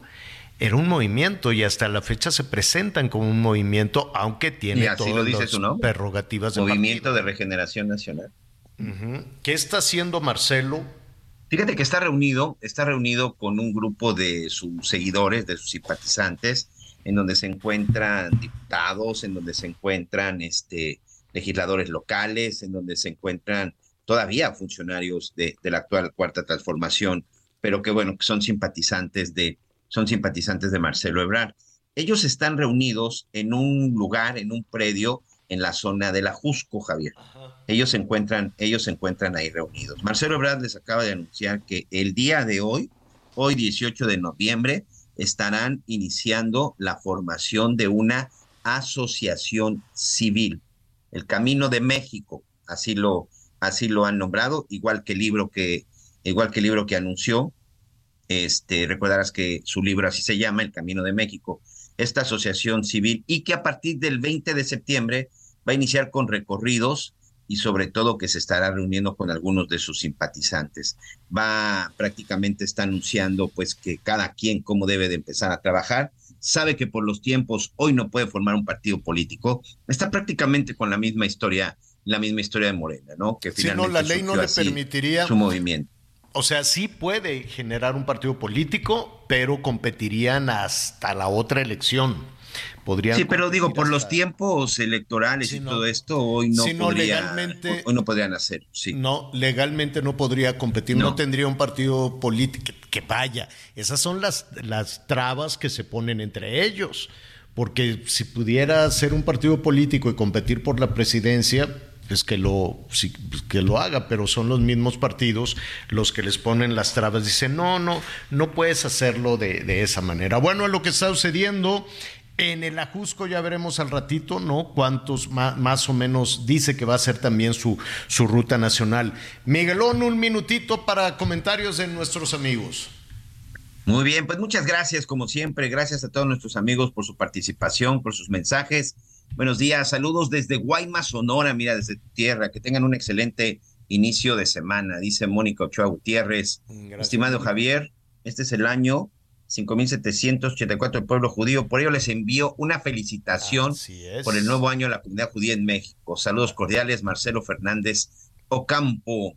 [SPEAKER 5] era un movimiento y hasta la fecha se presentan como un movimiento, aunque tiene todas las prerrogativas
[SPEAKER 7] de Movimiento de Regeneración Nacional.
[SPEAKER 5] ¿Qué está haciendo Marcelo?
[SPEAKER 7] Fíjate que está reunido, está reunido con un grupo de sus seguidores, de sus simpatizantes, en donde se encuentran diputados, en donde se encuentran este, legisladores locales, en donde se encuentran todavía funcionarios de, la actual cuarta transformación, pero que bueno, que son simpatizantes de, son simpatizantes de Marcelo Ebrard. Ellos están reunidos en un lugar, en un predio en la zona de la Jusco, Javier. Ellos se encuentran, ellos se encuentran ahí reunidos. Marcelo Ebrard les acaba de anunciar que el día de hoy, hoy 18 de noviembre, estarán iniciando la formación de una asociación civil, el Camino de México, así lo, así lo han nombrado, igual que el libro que, igual que el libro que anunció. Este, recordarás que su libro así se llama, El Camino de México, esta asociación civil, y que a partir del 20 de septiembre va a iniciar con recorridos y sobre todo que se estará reuniendo con algunos de sus simpatizantes. Va prácticamente está anunciando pues que cada quien cómo debe de empezar a trabajar. Sabe que por los tiempos hoy no puede formar un partido político. Está prácticamente con la misma historia, la misma historia de Morena, ¿no?
[SPEAKER 5] Que finalmente no, la ley no le permitiría
[SPEAKER 7] su movimiento.
[SPEAKER 5] O sea, sí puede generar un partido político, pero competirían hasta la otra elección
[SPEAKER 7] sí, pero digo, por los tiempos electorales y todo esto, hoy no, podría, hoy no podrían hacer. Sí.
[SPEAKER 5] No, legalmente no podría competir, no, tendría un partido político que, vaya. Esas son las, las trabas que se ponen entre ellos. Porque si pudiera ser un partido político y competir por la presidencia, pues que lo, que lo haga, pero son los mismos partidos los que les ponen las trabas. Dicen, no, no, no puedes hacerlo de, de esa manera. Bueno, lo que está sucediendo En el Ajusco ya veremos al ratito, ¿no? Cuántos más, o menos dice que va a ser también su, su ruta nacional. Miguelón, un minutito para comentarios de nuestros amigos.
[SPEAKER 7] Muy bien, pues muchas gracias, como siempre. Gracias a todos nuestros amigos por su participación, por sus mensajes. Buenos días, saludos desde Guaymas, Sonora, mira, desde tu tierra. Que tengan un excelente inicio de semana, dice Mónica Ochoa Gutiérrez. Estimado Javier, este es el año 5784 del pueblo judío. Por ello les envío una felicitación por el nuevo año de la comunidad judía en México. Saludos cordiales, Marcelo Fernández Ocampo.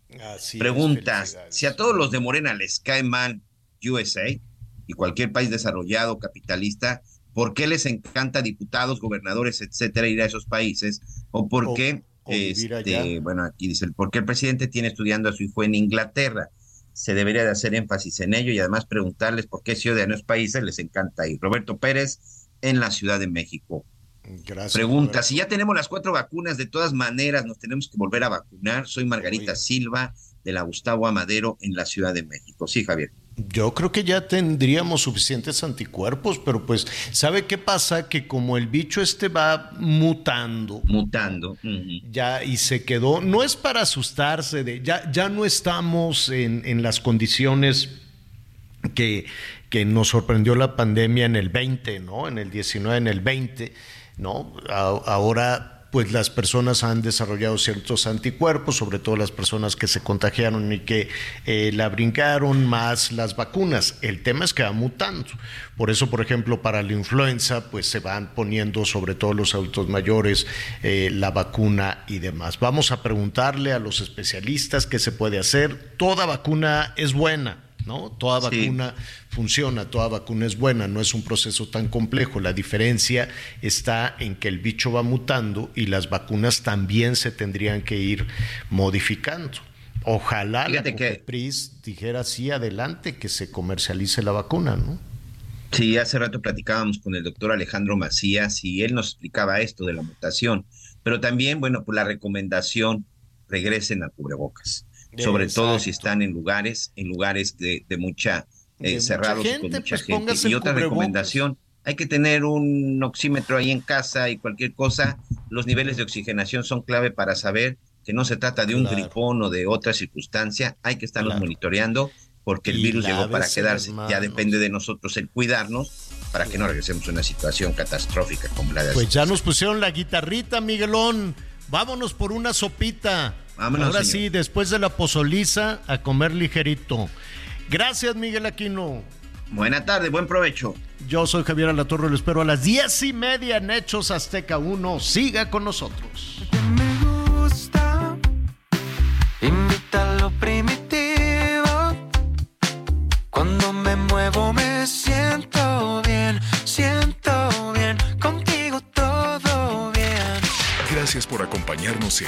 [SPEAKER 7] Preguntas, si a todos los de Morena les cae mal USA y cualquier país desarrollado, capitalista, ¿por qué les encanta diputados, gobernadores, etcétera, ir a esos países? ¿O por qué, este, bueno, aquí dice, ¿por qué el presidente tiene estudiando a su hijo en Inglaterra? Se debería de hacer énfasis en ello y además preguntarles por qué ciudadanos países les encanta ir. Roberto Pérez en la Ciudad de México. Gracias. Pregunta, si ya tenemos las cuatro vacunas, de todas maneras nos tenemos que volver a vacunar. Soy Margarita Silva de la Gustavo Amadero en la Ciudad de México. Sí, Javier.
[SPEAKER 5] Yo creo que ya tendríamos suficientes anticuerpos, pero pues, ¿sabe qué pasa? Que como el bicho este va mutando.
[SPEAKER 7] Mutando.
[SPEAKER 5] Ya, y se quedó, no es para asustarse, de, ya, ya no estamos en, en las condiciones que, que, nos sorprendió la pandemia en el 20, ¿no? En el 19, en el 20, ¿no? ahora pues las personas han desarrollado ciertos anticuerpos, sobre todo las personas que se contagiaron y que eh, la brincaron, más las vacunas. El tema es que va mutando. Por eso, por ejemplo, para la influenza, pues se van poniendo, sobre todo los adultos mayores, eh, la vacuna y demás. Vamos a preguntarle a los especialistas qué se puede hacer. Toda vacuna es buena ¿no? Toda vacuna funciona, toda vacuna es buena, no es un proceso tan complejo. La diferencia está en que el bicho va mutando y las vacunas también se tendrían que ir modificando. Ojalá la que PRIS dijera sí adelante que se comercialice la vacuna, ¿no?
[SPEAKER 7] Sí, hace rato platicábamos con el doctor Alejandro Macías y él nos explicaba esto de la mutación, pero también, bueno, pues la recomendación regresen a cubrebocas sobre todo si están en lugares, en lugares de, mucha eh, cerrados con mucha pues, gente. Y otra recomendación, hay que tener un oxímetro ahí en casa y cualquier cosa, los niveles de oxigenación son clave para saber que no se trata de un gripón o de otra circunstancia, hay que estarlos monitoreando porque el virus llegó para quedarse. Ya depende de nosotros el cuidarnos para que no regresemos a una situación catastrófica como la de
[SPEAKER 5] Pues ya nos pusieron la guitarrita, Miguelón. Vámonos por una sopita. Ahora sí, después de la pozoliza, a comer ligerito. Gracias, Miguel Aquino.
[SPEAKER 7] Buena tarde, buen provecho.
[SPEAKER 5] Yo soy Javier Alatorre, lo espero a las diez y media en Hechos Azteca 1. Siga con nosotros.
[SPEAKER 17] Me gusta, invita lo primitivo. Cuando me muevo me siento bien, siento bien. Contigo todo bien.
[SPEAKER 3] Gracias por acompañarnos en